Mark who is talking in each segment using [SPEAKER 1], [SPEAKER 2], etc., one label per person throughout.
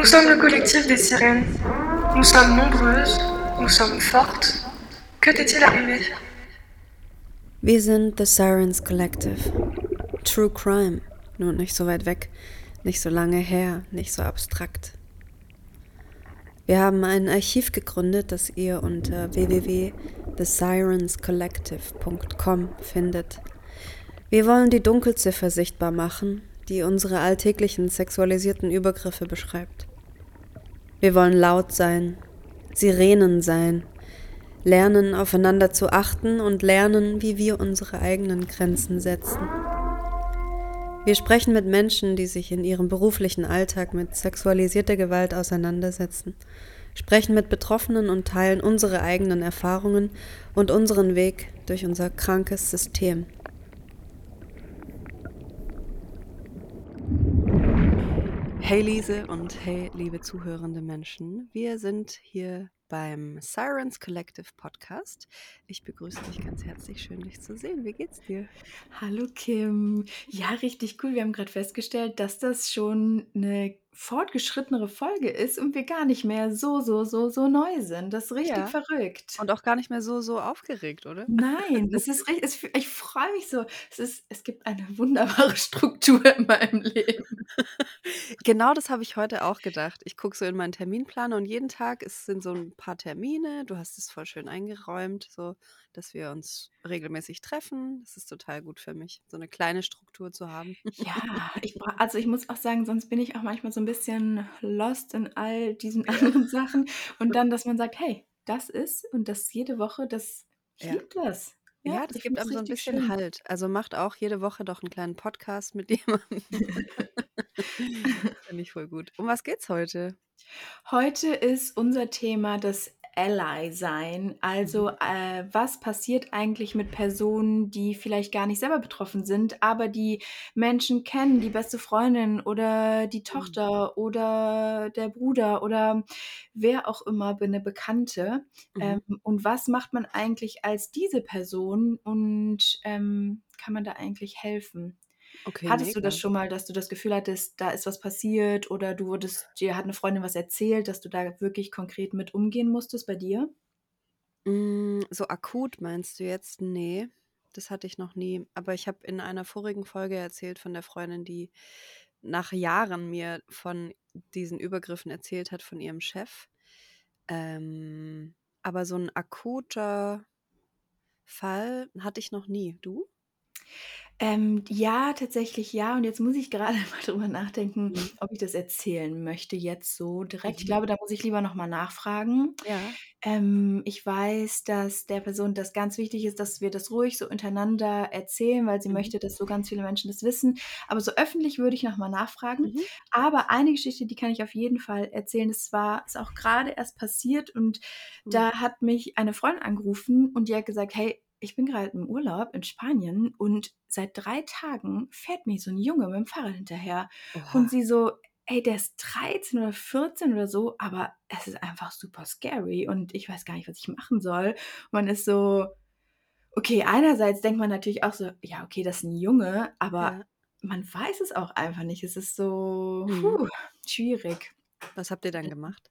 [SPEAKER 1] Nous sommes le collectif des sirènes. Nous sommes nombreuses, nous sommes fortes. Que t'est-il arrivé
[SPEAKER 2] Wir sind The Sirens Collective. True Crime. Nur nicht so weit weg, nicht so lange her, nicht so abstrakt. Wir haben ein Archiv gegründet, das ihr unter www.thesirenscollective.com findet. Wir wollen die Dunkelziffer sichtbar machen, die unsere alltäglichen sexualisierten Übergriffe beschreibt. Wir wollen laut sein, Sirenen sein, lernen aufeinander zu achten und lernen, wie wir unsere eigenen Grenzen setzen. Wir sprechen mit Menschen, die sich in ihrem beruflichen Alltag mit sexualisierter Gewalt auseinandersetzen, sprechen mit Betroffenen und teilen unsere eigenen Erfahrungen und unseren Weg durch unser krankes System. Hey Lise und hey liebe zuhörende Menschen, wir sind hier beim Sirens Collective Podcast. Ich begrüße dich ganz herzlich. Schön, dich zu sehen. Wie geht's dir?
[SPEAKER 3] Hallo Kim. Ja, richtig cool. Wir haben gerade festgestellt, dass das schon eine fortgeschrittenere Folge ist und wir gar nicht mehr so, so, so, so neu sind. Das ist richtig
[SPEAKER 2] Ja.
[SPEAKER 3] verrückt.
[SPEAKER 2] Und auch gar nicht mehr so, so aufgeregt, oder?
[SPEAKER 3] Nein, das ist richtig. Es, ich freue mich so. Es, ist, es gibt eine wunderbare Struktur in meinem Leben.
[SPEAKER 2] Genau das habe ich heute auch gedacht. Ich gucke so in meinen Terminplan und jeden Tag es sind so ein paar Termine. Du hast es voll schön eingeräumt, so dass wir uns regelmäßig treffen. Das ist total gut für mich, so eine kleine Struktur zu haben.
[SPEAKER 3] Ja, ich bra also ich muss auch sagen, sonst bin ich auch manchmal so ein bisschen lost in all diesen anderen Sachen. Und dann, dass man sagt, hey, das ist und das jede Woche, das
[SPEAKER 2] Ja.
[SPEAKER 3] gibt was. Ja,
[SPEAKER 2] Ja, das gibt einem so ein bisschen
[SPEAKER 3] schön.
[SPEAKER 2] Halt. Also macht auch jede Woche doch einen kleinen Podcast mit jemandem. Finde ich voll gut. Um was geht's heute?
[SPEAKER 3] Heute ist unser Thema das Ally-Sein. Also,
[SPEAKER 2] Mhm.
[SPEAKER 3] äh, was passiert eigentlich mit Personen, die vielleicht gar nicht selber betroffen sind, aber die Menschen kennen, die beste Freundin oder die
[SPEAKER 2] Mhm.
[SPEAKER 3] Tochter oder der Bruder oder wer auch immer, be 'ne Bekannte.
[SPEAKER 2] Mhm.
[SPEAKER 3] Ähm, und was macht man eigentlich als diese Person und, ähm, kann man da eigentlich helfen?
[SPEAKER 2] Okay,
[SPEAKER 3] Hattest du das schon mal, dass du das Gefühl hattest, da ist was passiert oder du wurdest dir hat 'ne Freundin was erzählt, dass du da wirklich konkret mit umgehen musstest bei dir?
[SPEAKER 2] Hm, so akut meinst du jetzt? Ne, das hatte ich noch nie. Aber ich habe in einer vorigen Folge erzählt von der Freundin, die nach Jahren mir von diesen Übergriffen erzählt hat von ihrem Chef. Ähm, aber so 'n akuter Fall hatte ich noch nie. Du?
[SPEAKER 3] Ähm, ja, tatsächlich ja. Und jetzt muss ich gerade mal drüber nachdenken,
[SPEAKER 2] Mhm.
[SPEAKER 3] ob ich das erzählen möchte jetzt so direkt. Ich
[SPEAKER 2] Mhm.
[SPEAKER 3] glaube, da muss ich lieber noch mal nachfragen.
[SPEAKER 2] Ja.
[SPEAKER 3] Ähm, ich weiß, dass der Person das ganz wichtig ist, dass wir das ruhig so untereinander erzählen, weil sie
[SPEAKER 2] Mhm.
[SPEAKER 3] möchte, dass so ganz viele Menschen das wissen. Aber so öffentlich würde ich noch mal nachfragen.
[SPEAKER 2] Mhm.
[SPEAKER 3] Aber eine Geschichte, die kann ich auf jeden Fall erzählen. Das war ist auch grade erst passiert und
[SPEAKER 2] Mhm.
[SPEAKER 3] da hat mich eine Freundin angerufen und die hat gesagt: „Hey, ich bin grad im Urlaub in Spanien und seit 3 Tagen fährt mir so 'n Junge mit'm Fahrrad hinterher.“
[SPEAKER 2] Oha.
[SPEAKER 3] Und sie so: „Ey, der ist 13 oder 14 oder so, aber es ist einfach super scary und ich weiß gar nicht, was ich machen soll.“ Man ist so okay, einerseits denkt man natürlich auch so: „Ja, okay, das ist 'n Junge“, aber
[SPEAKER 2] Ja.
[SPEAKER 3] man weiß es auch einfach nicht. Es ist so,
[SPEAKER 2] Mhm.
[SPEAKER 3] puh, schwierig.
[SPEAKER 2] Was habt ihr dann gemacht?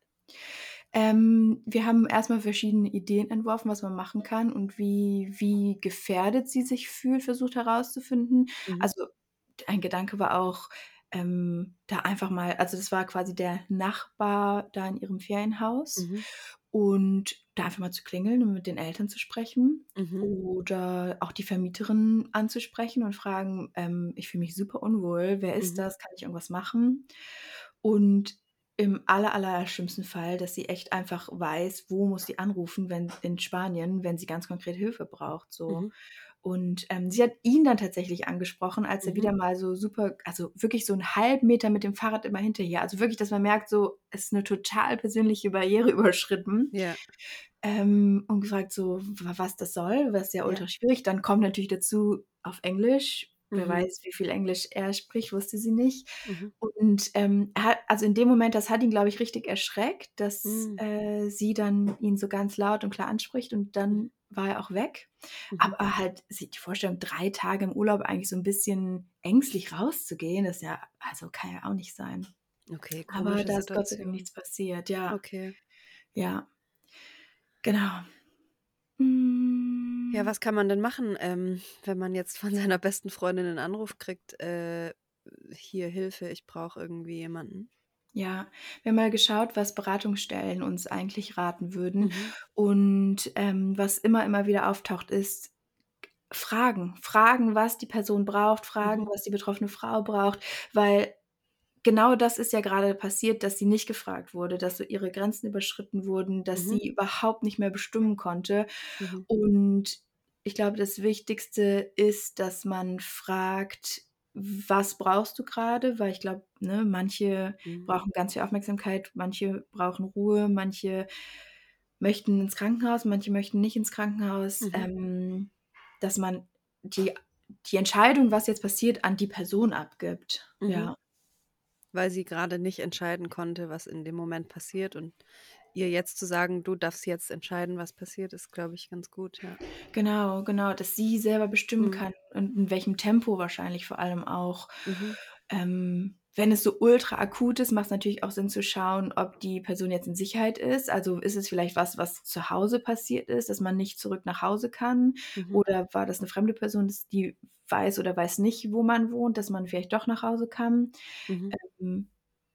[SPEAKER 3] Ähm, wir haben erst mal verschiedene Ideen entworfen, was man machen kann und wie wie gefährdet sie sich fühlt, versucht herauszufinden.
[SPEAKER 2] Mhm.
[SPEAKER 3] Also, ein Gedanke war auch, ähm, da einfach mal also, das war quasi der Nachbar da in ihrem Ferienhaus
[SPEAKER 2] Mhm.
[SPEAKER 3] und da einfach mal zu klingeln und mit den Eltern zu sprechen
[SPEAKER 2] Mhm.
[SPEAKER 3] oder auch die Vermieterin anzusprechen und fragen: „Ähm, ich fühle mich super unwohl. Wer ist
[SPEAKER 2] Mhm.
[SPEAKER 3] das? Kann ich irgendwas machen?“ Und im aller, aller schlimmsten Fall, dass sie echt einfach weiß, wo muss sie anrufen, wenn in Spanien, wenn sie ganz konkret Hilfe braucht, so.
[SPEAKER 2] Mhm.
[SPEAKER 3] Und, ähm, sie hat ihn dann tatsächlich angesprochen, als er
[SPEAKER 2] Mhm.
[SPEAKER 3] wieder mal so super also, wirklich so 'n halben Meter mit dem Fahrrad immer hinter ihr also, wirklich, dass man merkt, so, es ist 'ne total persönliche Barriere überschritten.
[SPEAKER 2] Ja.
[SPEAKER 3] Ähm, und gefragt so, wa was das soll, was ja
[SPEAKER 2] Ja.
[SPEAKER 3] ultra schwierig. Dann kommt natürlich dazu auf Englisch. Wer
[SPEAKER 2] Mhm.
[SPEAKER 3] weiß, wie viel Englisch er spricht, wusste sie nicht.
[SPEAKER 2] Mhm.
[SPEAKER 3] Und, ähm, hat also, in dem Moment, das hat ihn, glaube ich, richtig erschreckt, dass,
[SPEAKER 2] Hm.
[SPEAKER 3] äh, sie dann ihn so ganz laut und klar anspricht und
[SPEAKER 2] Mhm.
[SPEAKER 3] dann war er auch weg.
[SPEAKER 2] Mhm.
[SPEAKER 3] Aber halt die Vorstellung, 3 Tage im Urlaub eigentlich so 'n bisschen ängstlich rauszugehen, ist ja also, kann ja auch nicht sein.
[SPEAKER 2] Okay,
[SPEAKER 3] Aber da ist Gott sei Dank nichts passiert, ja.
[SPEAKER 2] Okay.
[SPEAKER 3] Ja. Genau. Hm.
[SPEAKER 2] Ja, was kann man denn machen, ähm, wenn man jetzt von seiner besten Freundin einen Anruf kriegt, äh, hier Hilfe, ich brauche irgendwie jemanden?
[SPEAKER 3] Ja, wir haben mal geschaut, was Beratungsstellen uns eigentlich raten würden.
[SPEAKER 2] Mhm.
[SPEAKER 3] Und ähm, was immer, immer wieder auftaucht, ist Fragen. Fragen, was die Person braucht, fragen,
[SPEAKER 2] Mhm.
[SPEAKER 3] was die betroffene Frau braucht, weil genau das ist ja gerade passiert, dass sie nicht gefragt wurde, dass so ihre Grenzen überschritten wurden, dass
[SPEAKER 2] Mhm.
[SPEAKER 3] sie überhaupt nicht mehr bestimmen konnte.
[SPEAKER 2] Mhm.
[SPEAKER 3] Und ich glaube, das Wichtigste ist, dass man fragt, was brauchst du gerade? Weil ich glaube, ne, manche
[SPEAKER 2] Mhm.
[SPEAKER 3] brauchen ganz viel Aufmerksamkeit, manche brauchen Ruhe, manche möchten ins Krankenhaus, manche möchten nicht ins Krankenhaus.
[SPEAKER 2] Mhm.
[SPEAKER 3] Ähm, dass man die die Entscheidung, was jetzt passiert, an die Person abgibt.
[SPEAKER 2] Mhm.
[SPEAKER 3] Ja.
[SPEAKER 2] Weil sie gerade nicht entscheiden konnte, was in dem Moment passiert und ihr jetzt zu sagen: „Du darfst jetzt entscheiden, was passiert“, ist, glaube ich, ganz gut, ja.
[SPEAKER 3] Genau, genau, dass sie selber bestimmen
[SPEAKER 2] Mhm.
[SPEAKER 3] kann und in welchem Tempo wahrscheinlich vor allem auch.
[SPEAKER 2] Mhm.
[SPEAKER 3] Ähm, wenn es so ultra akut ist, macht es natürlich auch Sinn zu schauen, ob die Person jetzt in Sicherheit ist. Also, ist es vielleicht was, was zu Hause passiert ist, dass man nicht zurück nach Hause kann?
[SPEAKER 2] Mhm.
[SPEAKER 3] Oder war das 'ne fremde Person, die weiß oder weiß nicht, wo man wohnt, dass man vielleicht doch nach Hause kann?
[SPEAKER 2] Mhm.
[SPEAKER 3] Ähm,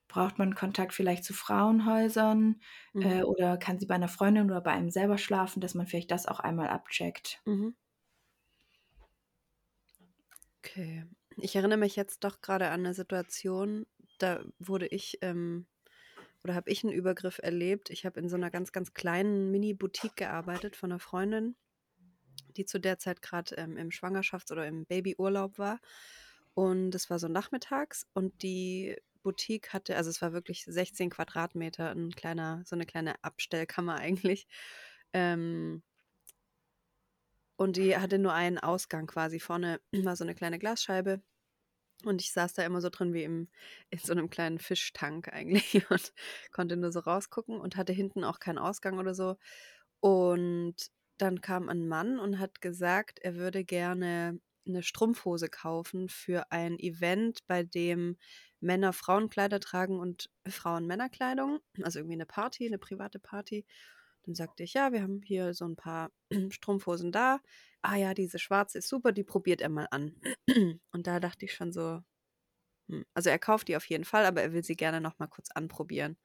[SPEAKER 3] braucht man Kontakt vielleicht zu Frauenhäusern, äh,
[SPEAKER 2] Mhm.
[SPEAKER 3] oder kann sie bei 'ner Freundin oder bei einem selber schlafen, dass man vielleicht das auch einmal abcheckt?
[SPEAKER 2] Mhm. Okay. Ich erinnere mich jetzt doch gerade an 'ne Situation, da wurde ich, ähm oder habe ich 'n Übergriff erlebt. Ich habe in so 'ner ganz, ganz kleinen Mini-Boutique gearbeitet von 'ner Freundin, die zu der Zeit grad, ähm, im Schwangerschafts oder im Babyurlaub war. Und das war so nachmittags und die Boutique hatte also, es war wirklich 16 Quadratmeter, 'n kleiner so 'ne kleine Abstellkammer eigentlich. Ähm und die hatte nur einen Ausgang quasi. Vorne war so 'ne kleine Glasscheibe und ich saß da immer so drin wie im in so 'nem kleinen Fischtank eigentlich und konnte nur so rausgucken und hatte hinten auch keinen Ausgang oder so. Und dann kam ein Mann und hat gesagt, er würde gerne 'ne Strumpfhose kaufen für ein Event, bei dem Männer Frauenkleider tragen und Frauen Männerkleidung, also irgendwie 'ne Party, 'ne private Party. Dann sagte ich: „Ja, wir haben hier so 'n paar Strumpfhosen da. Ah ja, diese schwarze ist super, die probiert er mal an.“ Und da dachte ich schon so: „Hm“ also, er kauft die auf jeden Fall, aber er will sie gerne noch mal kurz anprobieren.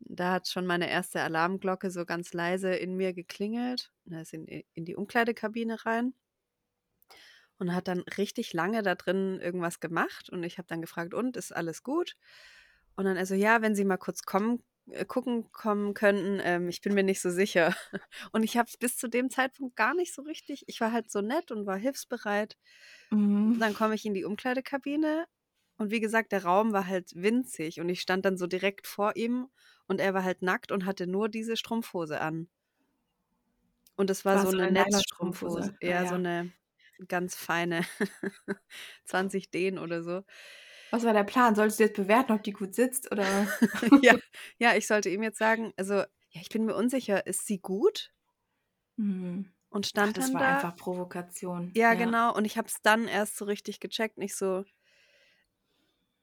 [SPEAKER 2] Da hat schon meine erste Alarmglocke so ganz leise in mir geklingelt. Er ist in in die Umkleidekabine rein und hat dann richtig lange da drin irgendwas gemacht und ich habe dann gefragt: „Und, ist alles gut?“ Und dann er so: „Ja, wenn Sie mal kurz kommen gucken kommen könnten, ähm, ich bin mir nicht so sicher.“ Und ich habe es bis zu dem Zeitpunkt gar nicht so richtig ich war halt so nett und war hilfsbereit.
[SPEAKER 3] Mhm.
[SPEAKER 2] Dann komme ich in die Umkleidekabine und wie gesagt, der Raum war halt winzig und ich stand dann so direkt vor ihm und er war halt nackt und hatte nur diese Strumpfhose an. Und das war
[SPEAKER 3] War
[SPEAKER 2] so
[SPEAKER 3] so
[SPEAKER 2] 'ne
[SPEAKER 3] 'ne
[SPEAKER 2] Netzstrumpfhose.
[SPEAKER 3] Ah
[SPEAKER 2] Ja, so
[SPEAKER 3] ja.
[SPEAKER 2] 'ne ganz feine 20 Dehn oder so.
[SPEAKER 3] Was war der Plan? Solltest du jetzt bewerten, ob die gut sitzt oder?
[SPEAKER 2] Ja, ja, ich sollte ihm jetzt sagen also, ja, ich bin mir unsicher, ist sie gut?
[SPEAKER 3] Mhm.
[SPEAKER 2] Und
[SPEAKER 3] Ach,
[SPEAKER 2] stand
[SPEAKER 3] das
[SPEAKER 2] dann
[SPEAKER 3] war
[SPEAKER 2] da
[SPEAKER 3] einfach Provokation,
[SPEAKER 2] Ja,
[SPEAKER 3] ja.
[SPEAKER 2] genau. Und ich habe es dann erst so richtig gecheckt. Ich so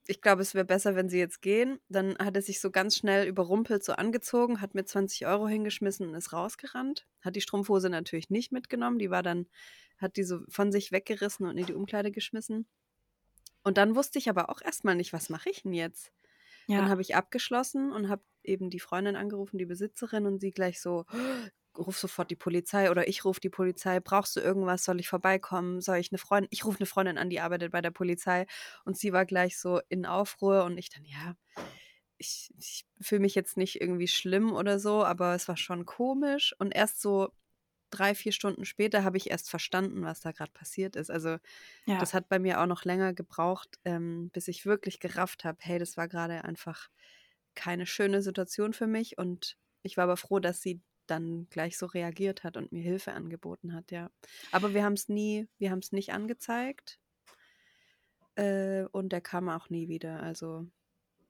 [SPEAKER 2] „Ich glaube, es wäre besser, wenn Sie jetzt gehen.“ Dann hat er sich so ganz schnell überrumpelt so angezogen, hat mir 20 € hingeschmissen und ist rausgerannt. Hat die Strumpfhose natürlich nicht mitgenommen, die war dann hat die so von sich weggerissen und in die Umkleide geschmissen. Und dann wusste ich aber auch erst mal nicht: „Was mache ich 'n jetzt?“ Dann
[SPEAKER 3] Ja.
[SPEAKER 2] habe ich abgeschlossen und habe eben die Freundin angerufen, die Besitzerin und sie gleich so: „Ruf sofort die Polizei oder ich rufe die Polizei. Brauchst du irgendwas? Soll ich vorbeikommen? Soll ich 'ne Freund ich rufe 'ne Freundin an, die arbeitet bei der Polizei.“ Und sie war gleich so in Aufruhr und ich dann: „Ja, ich ich fühle mich jetzt nicht irgendwie schlimm oder so, aber es war schon komisch.“ Und erst so 3, 4 Stunden später habe ich erst verstanden, was da grad passiert ist. Also, das
[SPEAKER 3] Ja.
[SPEAKER 2] hat bei mir auch noch länger gebraucht, ähm, bis ich wirklich gerafft habe: „Hey, das war grade einfach keine schöne Situation für mich.“ Und ich war aber froh, dass sie dann gleich so reagiert hat und mir Hilfe angeboten hat, ja. Aber wir haben's nie wir haben's nicht angezeigt. Äh, und er kam auch nie wieder, also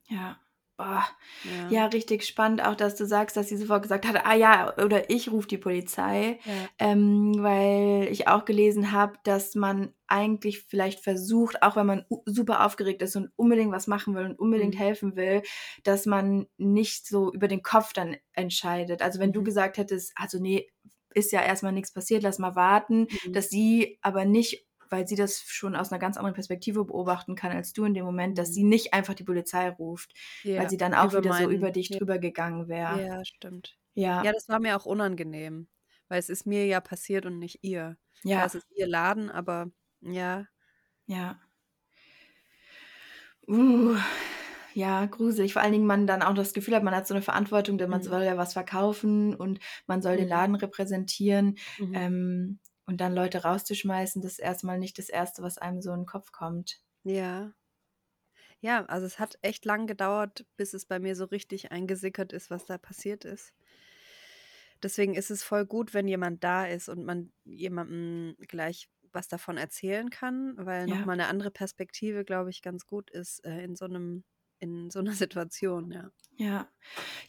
[SPEAKER 3] Ja. Oh,
[SPEAKER 2] Ja.
[SPEAKER 3] ja, richtig spannend auch, dass du sagst, dass sie sofort gesagt hat, ah ja, oder ich rufe die Polizei,
[SPEAKER 2] Ja.
[SPEAKER 3] ähm, weil ich auch gelesen habe, dass man eigentlich vielleicht versucht, auch wenn man super aufgeregt ist und unbedingt was machen will und unbedingt
[SPEAKER 2] Mhm.
[SPEAKER 3] helfen will, dass man nicht so über den Kopf dann entscheidet. Also wenn du
[SPEAKER 2] Mhm.
[SPEAKER 3] gesagt hättest, also nee, ist ja erstmal nichts passiert, lass mal warten,
[SPEAKER 2] Mhm.
[SPEAKER 3] dass sie aber nicht, weil sie das schon aus einer ganz anderen Perspektive beobachten kann als du in dem Moment, dass
[SPEAKER 2] Mhm.
[SPEAKER 3] sie nicht einfach die Polizei ruft,
[SPEAKER 2] Ja,
[SPEAKER 3] weil sie dann auch wieder so
[SPEAKER 2] meinen-
[SPEAKER 3] über dich
[SPEAKER 2] ja.
[SPEAKER 3] drüber gegangen wäre.
[SPEAKER 2] Ja, stimmt.
[SPEAKER 3] Ja,
[SPEAKER 2] Ja, das war mir auch unangenehm, weil es ist mir ja passiert und nicht ihr. Klar,
[SPEAKER 3] ja,
[SPEAKER 2] es ist ihr Laden, aber ja,
[SPEAKER 3] ja. Uh, ja, gruselig. Vor allen Dingen man dann auch das Gefühl hat, man hat so eine Verantwortung, denn man
[SPEAKER 2] Mhm.
[SPEAKER 3] soll ja was verkaufen und man soll den
[SPEAKER 2] Mhm.
[SPEAKER 3] Laden repräsentieren.
[SPEAKER 2] mhm.
[SPEAKER 3] Ähm, und dann Leute rauszuschmeißen, das ist erstmal nicht das Erste, was einem so in den Kopf kommt.
[SPEAKER 2] ja. Ja, also es hat echt lang gedauert, bis es bei mir so richtig eingesickert ist, was da passiert ist. Deswegen ist es voll gut, wenn jemand da ist und man jemandem gleich was davon erzählen kann, weil
[SPEAKER 3] Ja.
[SPEAKER 2] nochmal eine andere Perspektive, glaube ich, ganz gut ist äh, in so einem, in so einer Situation, ja.
[SPEAKER 3] Ja.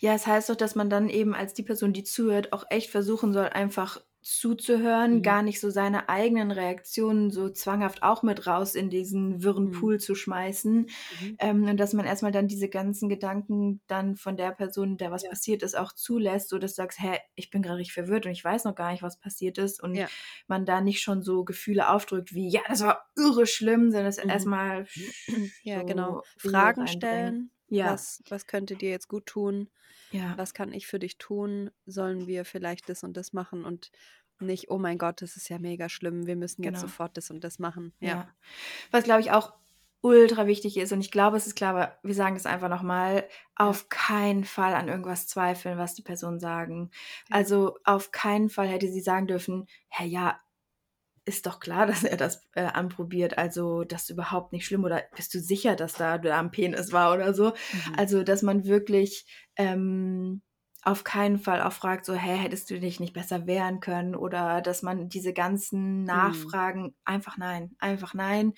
[SPEAKER 3] Ja, es heißt doch, dass man dann eben als die Person, die zuhört, auch echt versuchen soll, einfach zuzuhören,
[SPEAKER 2] Mhm.
[SPEAKER 3] gar nicht so seine eigenen Reaktionen so zwanghaft auch mit raus in diesen wirren
[SPEAKER 2] Mhm.
[SPEAKER 3] Pool zu schmeißen.
[SPEAKER 2] Mhm.
[SPEAKER 3] Ähm, und dass man erstmal dann diese ganzen Gedanken dann von der Person, der was
[SPEAKER 2] Ja.
[SPEAKER 3] passiert ist, auch zulässt, so dass du sagst, hä, ich bin gerade richtig verwirrt und ich weiß noch gar nicht, was passiert ist. Und
[SPEAKER 2] Ja.
[SPEAKER 3] man da nicht schon so Gefühle aufdrückt wie, ja, das war irre schlimm, sondern es
[SPEAKER 2] Mhm.
[SPEAKER 3] erstmal
[SPEAKER 2] Ja,
[SPEAKER 3] so
[SPEAKER 2] genau.
[SPEAKER 3] Ruhe
[SPEAKER 2] Fragen
[SPEAKER 3] reinbringen.
[SPEAKER 2] stellen.
[SPEAKER 3] Ja,
[SPEAKER 2] Was, was könnte dir jetzt gut tun?
[SPEAKER 3] ja,
[SPEAKER 2] Was kann ich für dich tun? Sollen wir vielleicht das und das machen und nicht, oh mein Gott, das ist ja mega schlimm, wir müssen jetzt
[SPEAKER 3] genau.
[SPEAKER 2] sofort das und das machen. Ja.
[SPEAKER 3] Ja. Was, glaube ich, auch ultra wichtig ist, und ich glaube, es ist klar, aber wir sagen das einfach nochmal, auf keinen Fall an irgendwas zweifeln, was die Personen sagen.
[SPEAKER 2] Ja.
[SPEAKER 3] Also auf keinen Fall hätte sie sagen dürfen, Herr, ja, ist doch klar, dass er das äh, anprobiert. Also das ist überhaupt nicht schlimm. Oder bist du sicher, dass da, da am Penis war oder so?
[SPEAKER 2] Mhm.
[SPEAKER 3] Also, dass man wirklich ähm, auf keinen Fall auch fragt, so, hä, hättest du dich nicht besser wehren können? Oder dass man diese ganzen
[SPEAKER 2] Mhm.
[SPEAKER 3] Nachfragen, einfach nein, einfach nein,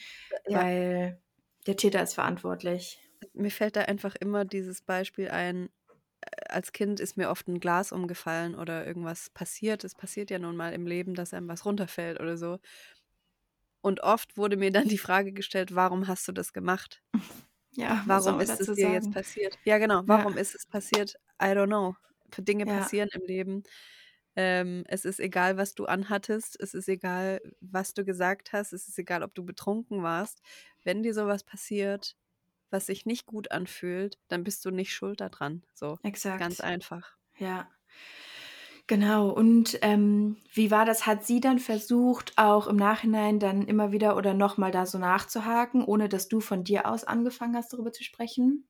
[SPEAKER 2] Ja.
[SPEAKER 3] weil der Täter ist verantwortlich.
[SPEAKER 2] Mir fällt da einfach immer dieses Beispiel ein, als Kind ist mir oft ein Glas umgefallen oder irgendwas passiert. Es passiert ja nun mal im Leben, dass einem was runterfällt oder so. Und oft wurde mir dann die Frage gestellt, warum hast du das gemacht?
[SPEAKER 3] Ja,
[SPEAKER 2] Warum ist es dir jetzt
[SPEAKER 3] sagen?
[SPEAKER 2] passiert? Ja, genau.
[SPEAKER 3] Ja,
[SPEAKER 2] Warum ist es passiert? I don't know. Dinge
[SPEAKER 3] ja,
[SPEAKER 2] passieren im Leben. Ähm, es ist egal, was du anhattest. Es ist egal, was du gesagt hast. Es ist egal, ob du betrunken warst. Wenn dir sowas passiert, was sich nicht gut anfühlt, dann bist du nicht schuld daran. So, ganz
[SPEAKER 3] exakt.
[SPEAKER 2] einfach.
[SPEAKER 3] Ja. Genau, und ähm, wie war das? Hat sie dann versucht, auch im Nachhinein dann immer wieder oder nochmal da so nachzuhaken, ohne dass du von dir aus angefangen hast, darüber zu sprechen?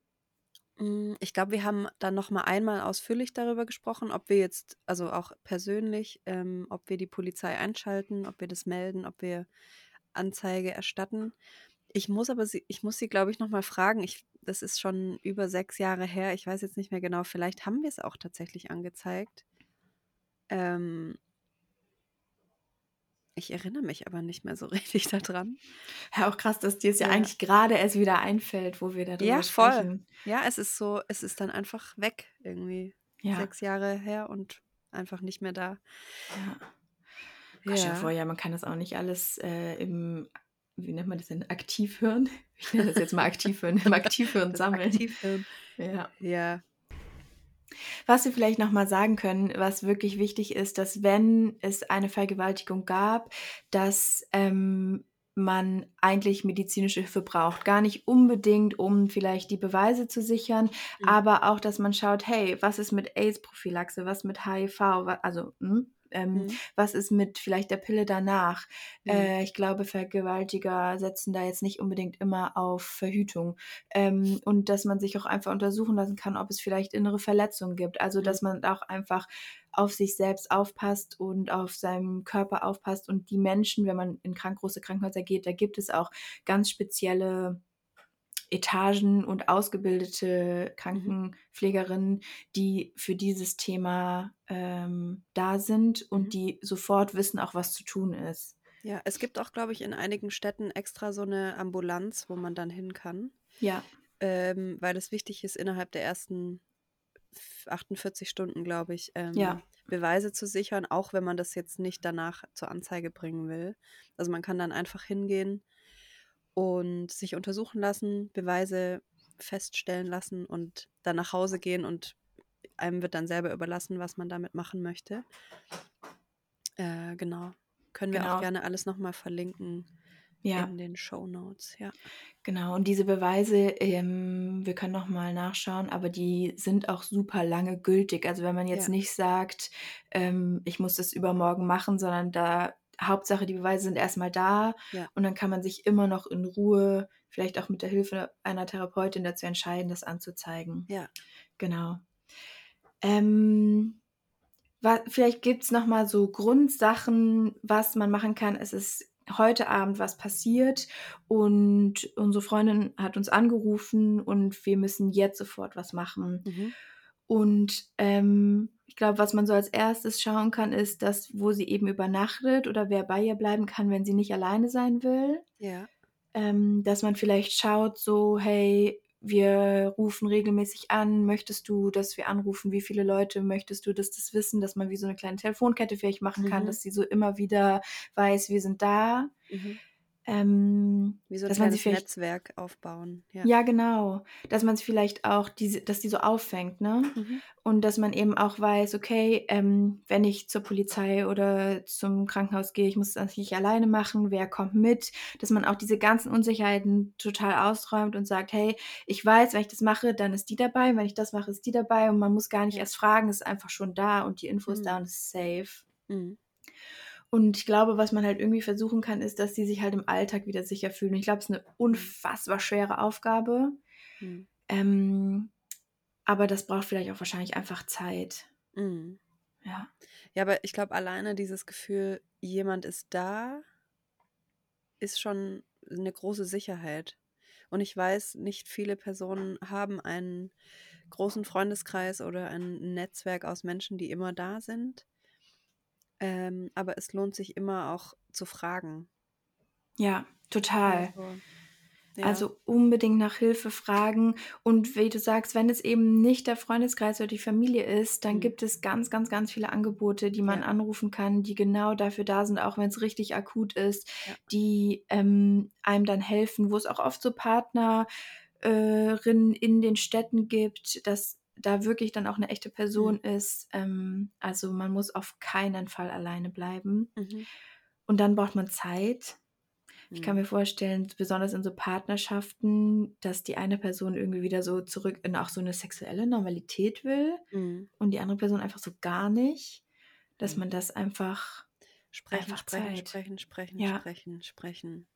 [SPEAKER 2] Mm, Ich glaube, wir haben dann noch mal einmal ausführlich darüber gesprochen, ob wir jetzt, also auch persönlich, ähm, ob wir die Polizei einschalten, ob wir das melden, ob wir Anzeige erstatten. Ich muss aber sie, ich muss sie, glaube ich, noch mal fragen. Ich, das ist schon über sechs Jahre her. Ich weiß jetzt nicht mehr genau. Vielleicht haben wir es auch tatsächlich angezeigt. Ähm, ich erinnere mich aber nicht mehr so richtig daran.
[SPEAKER 3] Ja, auch krass, dass dir es ja
[SPEAKER 2] Ja.
[SPEAKER 3] eigentlich gerade erst wieder einfällt, wo wir darüber
[SPEAKER 2] Ja, voll.
[SPEAKER 3] sprechen.
[SPEAKER 2] Ja, es ist so, es ist dann einfach weg irgendwie.
[SPEAKER 3] Ja,
[SPEAKER 2] Sechs Jahre her und einfach nicht mehr da.
[SPEAKER 3] ja. Gott, vor,
[SPEAKER 2] Ja.
[SPEAKER 3] ja, man kann das auch nicht alles äh, im, wie nennt man das denn, Aktivhirn? Ich nenne das jetzt mal Aktivhirn, im Aktivhirn
[SPEAKER 2] Das
[SPEAKER 3] sammeln.
[SPEAKER 2] Aktivhirn.
[SPEAKER 3] Ja.
[SPEAKER 2] Ja.
[SPEAKER 3] Was wir vielleicht nochmal sagen können, was wirklich wichtig ist, dass wenn es eine Vergewaltigung gab, dass ähm, man eigentlich medizinische Hilfe braucht. Gar nicht unbedingt, um vielleicht die Beweise zu sichern,
[SPEAKER 2] Mhm.
[SPEAKER 3] aber auch, dass man schaut, hey, was ist mit AIDS-Prophylaxe, was mit HIV, also hm, ähm,
[SPEAKER 2] Mhm.
[SPEAKER 3] was ist mit vielleicht der Pille danach?
[SPEAKER 2] Mhm.
[SPEAKER 3] Äh, ich glaube, Vergewaltiger setzen da jetzt nicht unbedingt immer auf Verhütung. Ähm, und dass man sich auch einfach untersuchen lassen kann, ob es vielleicht innere Verletzungen gibt. Also,
[SPEAKER 2] Mhm.
[SPEAKER 3] dass man auch einfach auf sich selbst aufpasst und auf seinen Körper aufpasst. Und die Menschen, wenn man in krank, große Krankenhäuser geht, da gibt es auch ganz spezielle Etagen und ausgebildete
[SPEAKER 2] Mhm.
[SPEAKER 3] Krankenpflegerinnen, die für dieses Thema ähm, da sind und
[SPEAKER 2] Mhm.
[SPEAKER 3] die sofort wissen auch, was zu tun ist.
[SPEAKER 2] Ja, es gibt auch, glaube ich, in einigen Städten extra so eine Ambulanz, wo man dann hin kann.
[SPEAKER 3] Ja,
[SPEAKER 2] ähm, weil es wichtig ist, innerhalb der ersten 48 Stunden, glaube ich, ähm,
[SPEAKER 3] Ja.
[SPEAKER 2] Beweise zu sichern, auch wenn man das jetzt nicht danach zur Anzeige bringen will. Also man kann dann einfach hingehen und sich untersuchen lassen, Beweise feststellen lassen und dann nach Hause gehen und einem wird dann selber überlassen, was man damit machen möchte. Äh, genau. Können wir
[SPEAKER 3] Genau.
[SPEAKER 2] auch gerne alles nochmal verlinken
[SPEAKER 3] Ja.
[SPEAKER 2] in den Show Notes, ja.
[SPEAKER 3] Genau, und diese Beweise, ähm, wir können noch mal nachschauen, aber die sind auch super lange gültig. Also wenn man jetzt
[SPEAKER 2] Ja.
[SPEAKER 3] nicht sagt, ähm, ich muss das übermorgen machen, sondern da Hauptsache die Beweise sind erstmal da
[SPEAKER 2] Ja.
[SPEAKER 3] und dann kann man sich immer noch in Ruhe, vielleicht auch mit der Hilfe einer Therapeutin dazu entscheiden, das anzuzeigen.
[SPEAKER 2] Ja.
[SPEAKER 3] Genau. Ähm, wa vielleicht gibt's noch mal so Grundsachen, was man machen kann. Es ist heute Abend was passiert und unsere Freundin hat uns angerufen und wir müssen jetzt sofort was machen.
[SPEAKER 2] Mhm.
[SPEAKER 3] Und ähm, ich glaube, was man so als erstes schauen kann, ist, dass wo sie eben übernachtet oder wer bei ihr bleiben kann, wenn sie nicht alleine sein will.
[SPEAKER 2] Ja.
[SPEAKER 3] Ähm, dass man vielleicht schaut, so, hey, wir rufen regelmäßig an, möchtest du, dass wir anrufen, wie viele Leute möchtest du, dass das wissen, dass man wie so eine kleine Telefonkette vielleicht machen kann,
[SPEAKER 2] Mhm.
[SPEAKER 3] dass sie so immer wieder weiß, wir sind da.
[SPEAKER 2] Mhm.
[SPEAKER 3] Ähm,
[SPEAKER 2] Wie so
[SPEAKER 3] dass man sie vielleicht
[SPEAKER 2] Netzwerk aufbauen. Ja.
[SPEAKER 3] ja, genau. Dass man es vielleicht auch, diese, dass die so auffängt, ne?
[SPEAKER 2] Mhm.
[SPEAKER 3] Und dass man eben auch weiß, okay, ähm, wenn ich zur Polizei oder zum Krankenhaus gehe, ich muss das nicht alleine machen, wer kommt mit? Dass man auch diese ganzen Unsicherheiten total ausräumt und sagt, hey, ich weiß, wenn ich das mache, dann ist die dabei, wenn ich das mache, ist die dabei und man muss gar nicht erst fragen, es ist einfach schon da und die Info ist da
[SPEAKER 2] Mhm.
[SPEAKER 3] und es ist safe.
[SPEAKER 2] Mhm.
[SPEAKER 3] Und ich glaube, was man halt irgendwie versuchen kann, ist, dass die sich halt im Alltag wieder sicher fühlen. Ich glaube, es ist eine unfassbar schwere Aufgabe.
[SPEAKER 2] Mhm.
[SPEAKER 3] Ähm, aber das braucht vielleicht auch wahrscheinlich einfach Zeit.
[SPEAKER 2] Mhm.
[SPEAKER 3] Ja.
[SPEAKER 2] Ja, aber ich glaube, alleine dieses Gefühl, jemand ist da, ist schon eine große Sicherheit. Und ich weiß, nicht viele Personen haben einen großen Freundeskreis oder ein Netzwerk aus Menschen, die immer da sind. Ähm, aber es lohnt sich immer auch zu fragen.
[SPEAKER 3] Ja, total.
[SPEAKER 2] Also, ja.
[SPEAKER 3] Also unbedingt nach Hilfe fragen. Und wie du sagst, wenn es eben nicht der Freundeskreis oder die Familie ist, dann
[SPEAKER 2] Mhm.
[SPEAKER 3] gibt es ganz, ganz, ganz viele Angebote, die man
[SPEAKER 2] Ja.
[SPEAKER 3] anrufen kann, die genau dafür da sind, auch wenn es richtig akut ist,
[SPEAKER 2] Ja.
[SPEAKER 3] die ähm, einem dann helfen, wo es auch oft so Partnerinnen in den Städten gibt, dass da wirklich dann auch eine echte Person
[SPEAKER 2] Mhm.
[SPEAKER 3] ist. Ähm, also man muss auf keinen Fall alleine bleiben.
[SPEAKER 2] Mhm.
[SPEAKER 3] Und dann braucht man Zeit. Ich kann
[SPEAKER 2] Mhm.
[SPEAKER 3] mir vorstellen, besonders in so Partnerschaften, dass die eine Person irgendwie wieder so zurück in auch so eine sexuelle Normalität will
[SPEAKER 2] Mhm.
[SPEAKER 3] und die andere Person einfach so gar nicht, dass
[SPEAKER 2] Mhm.
[SPEAKER 3] man das einfach
[SPEAKER 2] Sprechen,
[SPEAKER 3] Einfach
[SPEAKER 2] sprechen,
[SPEAKER 3] Zeit.
[SPEAKER 2] sprechen, sprechen,
[SPEAKER 3] Ja.
[SPEAKER 2] sprechen, sprechen.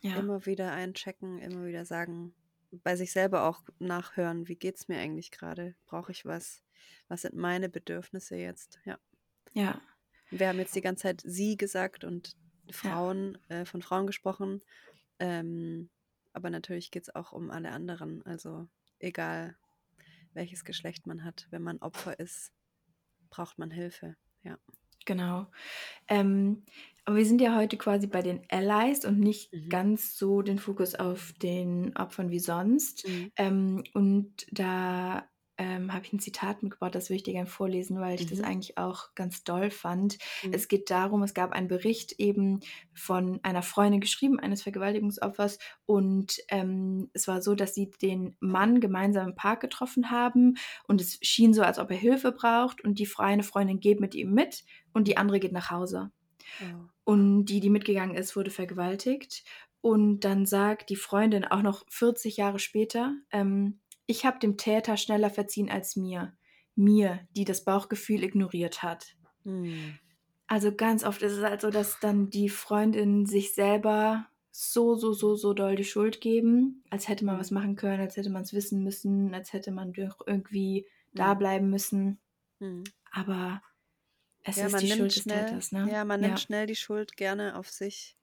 [SPEAKER 3] ja,
[SPEAKER 2] Immer wieder einchecken, immer wieder sagen, bei sich selber auch nachhören, wie geht's mir eigentlich gerade? Brauche ich was? Was sind meine Bedürfnisse jetzt? Ja.
[SPEAKER 3] ja,
[SPEAKER 2] Wir haben jetzt die ganze Zeit sie gesagt und
[SPEAKER 3] ja,
[SPEAKER 2] Frauen, äh, von Frauen gesprochen. Ähm, aber natürlich geht es auch um alle anderen. Also egal, welches Geschlecht man hat, wenn man Opfer ist, braucht man Hilfe. Ja.
[SPEAKER 3] Genau. Ähm, aber wir sind ja heute quasi bei den Allies und nicht
[SPEAKER 2] Mhm.
[SPEAKER 3] ganz so den Fokus auf den Opfern wie sonst.
[SPEAKER 2] Mhm.
[SPEAKER 3] Ähm, und da ähm, habe ich ein Zitat mitgebracht, das will ich dir gerne vorlesen, weil ich das
[SPEAKER 2] Mhm.
[SPEAKER 3] eigentlich auch ganz doll fand.
[SPEAKER 2] Mhm.
[SPEAKER 3] Es geht darum, es gab einen Bericht eben von einer Freundin geschrieben, eines Vergewaltigungsopfers. Und ähm, es war so, dass sie den Mann gemeinsam im Park getroffen haben. Und es schien so, als ob er Hilfe braucht. Und die eine Freundin geht mit ihm mit und die andere geht nach Hause.
[SPEAKER 2] Oh.
[SPEAKER 3] Und die, die mitgegangen ist, wurde vergewaltigt. Und dann sagt die Freundin auch noch 40 Jahre später, ähm, ich habe dem Täter schneller verziehen als mir. Mir, die das Bauchgefühl ignoriert hat.
[SPEAKER 2] Mhm.
[SPEAKER 3] Also ganz oft ist es halt so, dass dann die Freundinnen sich selber so, so, so, so doll die Schuld geben, als hätte man
[SPEAKER 2] Mhm.
[SPEAKER 3] was machen können, als hätte man es wissen müssen, als hätte man doch irgendwie da
[SPEAKER 2] Mhm.
[SPEAKER 3] bleiben müssen.
[SPEAKER 2] Mhm.
[SPEAKER 3] Aber es
[SPEAKER 2] Ja,
[SPEAKER 3] ist
[SPEAKER 2] man nimmt
[SPEAKER 3] Schuld
[SPEAKER 2] schnell,
[SPEAKER 3] Täters, ne?
[SPEAKER 2] ja, man nimmt
[SPEAKER 3] Ja,
[SPEAKER 2] schnell die Schuld gerne auf sich.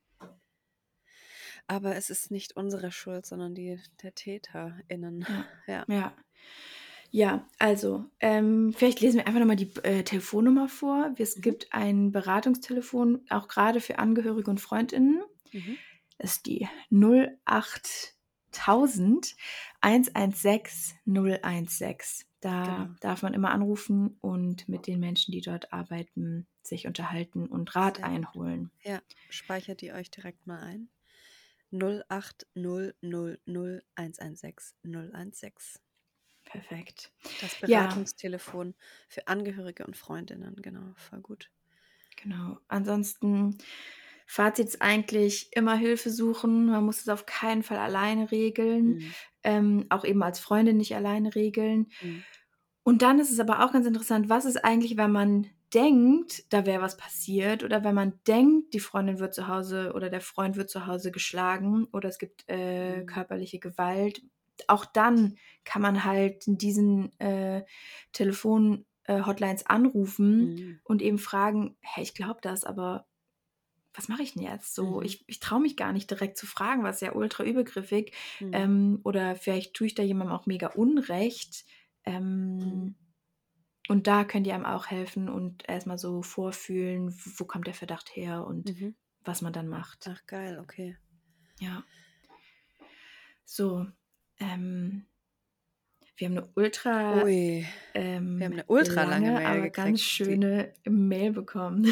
[SPEAKER 2] Aber es ist nicht unsere Schuld, sondern die der TäterInnen.
[SPEAKER 3] ja,
[SPEAKER 2] Ja.
[SPEAKER 3] ja. Also, ähm, vielleicht lesen wir einfach nochmal die äh, Telefonnummer vor. Es
[SPEAKER 2] Mhm.
[SPEAKER 3] gibt ein Beratungstelefon, auch gerade für Angehörige und FreundInnen.
[SPEAKER 2] Mhm.
[SPEAKER 3] Das ist die 08 1000 116 016. Da
[SPEAKER 2] Genau.
[SPEAKER 3] darf man immer anrufen und mit den Menschen, die dort arbeiten, sich unterhalten und Rat
[SPEAKER 2] Sehr
[SPEAKER 3] einholen.
[SPEAKER 2] Ja, speichert ihr euch direkt mal ein. 08000116016.
[SPEAKER 3] Perfekt.
[SPEAKER 2] Das
[SPEAKER 3] Ja.
[SPEAKER 2] Beratungstelefon für Angehörige und Freundinnen, genau, voll gut.
[SPEAKER 3] Genau. Ansonsten Fazit ist eigentlich immer Hilfe suchen. Man muss es auf keinen Fall alleine regeln.
[SPEAKER 2] Mhm.
[SPEAKER 3] Ähm, auch eben als Freundin nicht alleine regeln.
[SPEAKER 2] Mhm.
[SPEAKER 3] Und dann ist es aber auch ganz interessant, was ist eigentlich, wenn man denkt, da wäre was passiert oder wenn man denkt, die Freundin wird zu Hause oder der Freund wird zu Hause geschlagen oder es gibt äh,
[SPEAKER 2] Mhm.
[SPEAKER 3] körperliche Gewalt. Auch dann kann man halt in diesen äh, Telefon-Hotlines anrufen
[SPEAKER 2] Mhm.
[SPEAKER 3] und eben fragen, hey, ich glaube das, aber was mache ich denn jetzt? So,
[SPEAKER 2] Mhm.
[SPEAKER 3] ich, ich traue mich gar nicht direkt zu fragen, was ja ultra übergriffig.
[SPEAKER 2] Mhm.
[SPEAKER 3] Ähm, oder vielleicht tue ich da jemandem auch mega Unrecht. Ähm,
[SPEAKER 2] Mhm.
[SPEAKER 3] Und da könnt ihr einem auch helfen und erstmal so vorfühlen, wo kommt der Verdacht her und
[SPEAKER 2] Mhm.
[SPEAKER 3] was man dann macht.
[SPEAKER 2] Ach, geil, okay.
[SPEAKER 3] Ja. So. Ähm, wir haben eine ultra,
[SPEAKER 2] Ui,
[SPEAKER 3] ähm,
[SPEAKER 2] wir haben eine ultra lange
[SPEAKER 3] lange,
[SPEAKER 2] Mail
[SPEAKER 3] aber
[SPEAKER 2] gekriegt.
[SPEAKER 3] ganz
[SPEAKER 2] Die-
[SPEAKER 3] schöne Mail bekommen.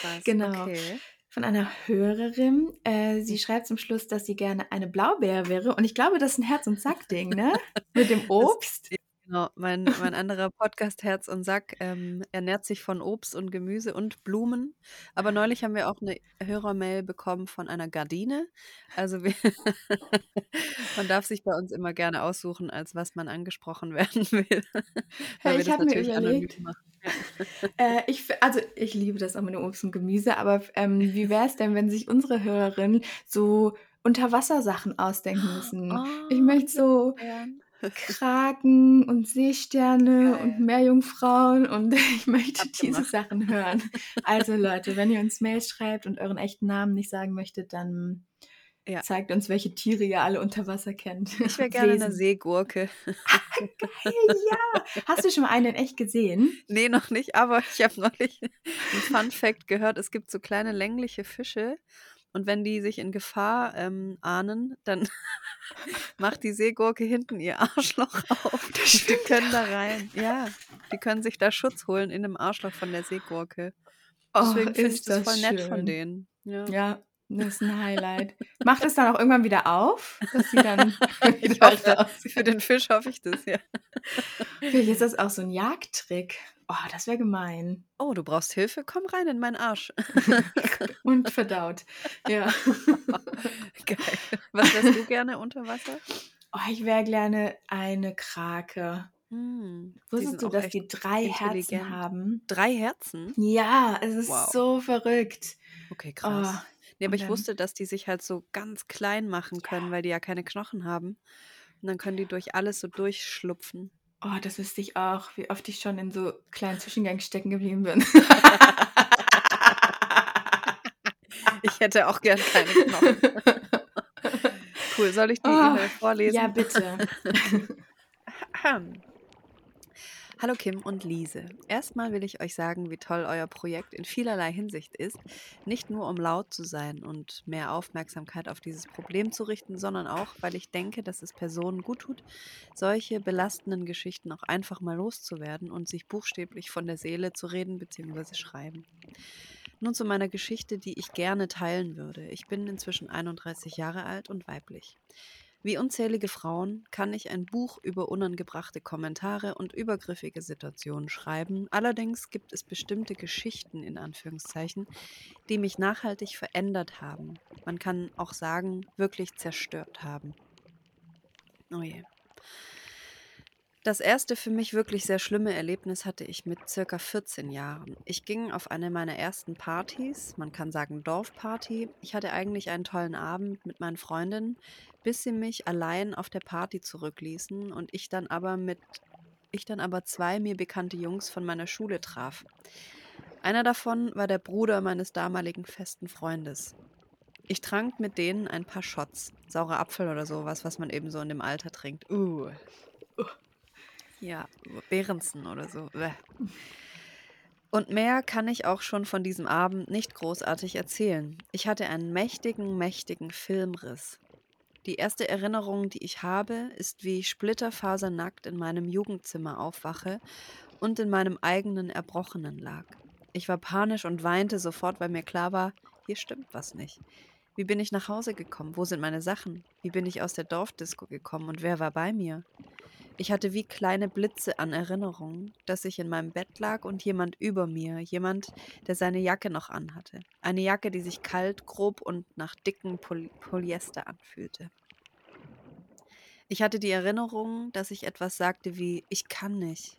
[SPEAKER 2] Krass,
[SPEAKER 3] genau.
[SPEAKER 2] okay.
[SPEAKER 3] Von einer Hörerin. Äh, sie schreibt zum Schluss, dass sie gerne eine Blaubeere wäre. Und ich glaube, das ist ein Herz- und Sack-Ding, ne? Mit dem Obst.
[SPEAKER 2] Genau, mein, mein anderer Podcast Herz und Sack ähm, ernährt sich von Obst und Gemüse und Blumen. Aber neulich haben wir auch eine Hörermail bekommen von einer Gardine. Also wir man darf sich bei uns immer gerne aussuchen, als was man angesprochen werden will.
[SPEAKER 3] Hey, ich
[SPEAKER 2] das
[SPEAKER 3] hab mir überlegt. Äh, ich, also ich liebe das auch mit dem Obst und Gemüse, aber ähm, wie wäre es denn, wenn sich unsere Hörerinnen so Unterwassersachen ausdenken müssen? ich
[SPEAKER 2] Oh,
[SPEAKER 3] möchte so. Kraken und Seesterne
[SPEAKER 2] Geil.
[SPEAKER 3] und Meerjungfrauen und ich möchte diese
[SPEAKER 2] Abgemacht.
[SPEAKER 3] Sachen hören. Also Leute, wenn ihr uns Mails schreibt und euren echten Namen nicht sagen möchtet, dann
[SPEAKER 2] Ja.
[SPEAKER 3] zeigt uns, welche Tiere ihr alle unter Wasser kennt.
[SPEAKER 2] Ich wäre gerne eine
[SPEAKER 3] Wesen.
[SPEAKER 2] Seegurke.
[SPEAKER 3] Geil, ja. Hast du schon mal einen in echt gesehen?
[SPEAKER 2] Nee, noch nicht, aber ich habe neulich ein Fun Fact gehört, es gibt so kleine längliche Fische und wenn die sich in Gefahr ähm, ahnen, dann macht die Seegurke hinten ihr Arschloch auf. Die können da rein. Ja, die können sich da Schutz holen in dem Arschloch von der Seegurke.
[SPEAKER 3] Oh,
[SPEAKER 2] Deswegen finde ich
[SPEAKER 3] ist
[SPEAKER 2] das
[SPEAKER 3] das
[SPEAKER 2] voll nett von
[SPEAKER 3] schön.
[SPEAKER 2] denen. Ja.
[SPEAKER 3] Ja, das ist ein Highlight. Macht es dann auch irgendwann wieder auf, dass sie dann wieder
[SPEAKER 2] hoffe, für den Fisch hoffe ich das, ja.
[SPEAKER 3] Vielleicht ist das auch so ein Jagdtrick. Oh, das wäre gemein.
[SPEAKER 2] Oh, du brauchst Hilfe? Komm rein in meinen Arsch.
[SPEAKER 3] Und verdaut. Ja.
[SPEAKER 2] Geil. Was wärst du gerne unter Wasser?
[SPEAKER 3] Oh, ich wäre gerne eine Krake.
[SPEAKER 2] Hm,
[SPEAKER 3] Wusstest du, dass die drei Herzen haben?
[SPEAKER 2] Drei Herzen?
[SPEAKER 3] Ja, es ist
[SPEAKER 2] Wow.
[SPEAKER 3] so verrückt.
[SPEAKER 2] Okay,
[SPEAKER 3] Oh,
[SPEAKER 2] krass. Nee, aber ich wusste, dass die sich halt so ganz klein machen können,
[SPEAKER 3] ja.
[SPEAKER 2] weil die ja keine Knochen haben. Und dann können die durch alles so durchschlupfen.
[SPEAKER 3] Oh, das wüsste ich auch, wie oft ich schon in so kleinen Zwischengängen stecken geblieben bin.
[SPEAKER 2] Ich hätte auch gern keine Knochen. Cool, soll ich die
[SPEAKER 3] Oh,
[SPEAKER 2] E-Mail
[SPEAKER 3] ja,
[SPEAKER 2] vorlesen?
[SPEAKER 3] bitte.
[SPEAKER 2] Hallo Kim und Liese. Erstmal will ich euch sagen, wie toll euer Projekt in vielerlei Hinsicht ist. Nicht nur um laut zu sein und mehr Aufmerksamkeit auf dieses Problem zu richten, sondern auch, weil ich denke, dass es Personen gut tut, solche belastenden Geschichten auch einfach mal loszuwerden und sich buchstäblich von der Seele zu reden bzw. schreiben. Nun zu meiner Geschichte, die ich gerne teilen würde. Ich bin inzwischen 31 Jahre alt und weiblich. Wie unzählige Frauen kann ich ein Buch über unangebrachte Kommentare und übergriffige Situationen schreiben. Allerdings gibt es bestimmte Geschichten in Anführungszeichen, die mich nachhaltig verändert haben. Man kann auch sagen, wirklich zerstört haben. Oh je. Das erste für mich wirklich sehr schlimme Erlebnis hatte ich mit circa 14 Jahren. Ich ging auf eine meiner ersten Partys, man kann sagen Dorfparty. Ich hatte eigentlich einen tollen Abend mit meinen Freundinnen, bis sie mich allein auf der Party zurückließen und ich dann aber mit ich dann aber zwei mir bekannte Jungs von meiner Schule traf. Einer davon war der Bruder meines damaligen festen Freundes. Ich trank mit denen ein paar Shots, saurer Apfel oder sowas, was man eben so in dem Alter trinkt. Uh. Ja, Behrensen oder so. Und mehr kann ich auch schon von diesem Abend nicht großartig erzählen. Ich hatte einen mächtigen, mächtigen Filmriss. Die erste Erinnerung, die ich habe, ist, wie ich splitterfasernackt in meinem Jugendzimmer aufwache und in meinem eigenen Erbrochenen lag. Ich war panisch und weinte sofort, weil mir klar war, hier stimmt was nicht. Wie bin ich nach Hause gekommen? Wo sind meine Sachen? Wie bin ich aus der Dorfdisco gekommen und wer war bei mir? Ich hatte wie kleine Blitze an Erinnerungen, dass ich in meinem Bett lag und jemand über mir, jemand, der seine Jacke noch anhatte. Eine Jacke, die sich kalt, grob und nach dicken Poly Polyester anfühlte. Ich hatte die Erinnerung, dass ich etwas sagte wie ich kann nicht.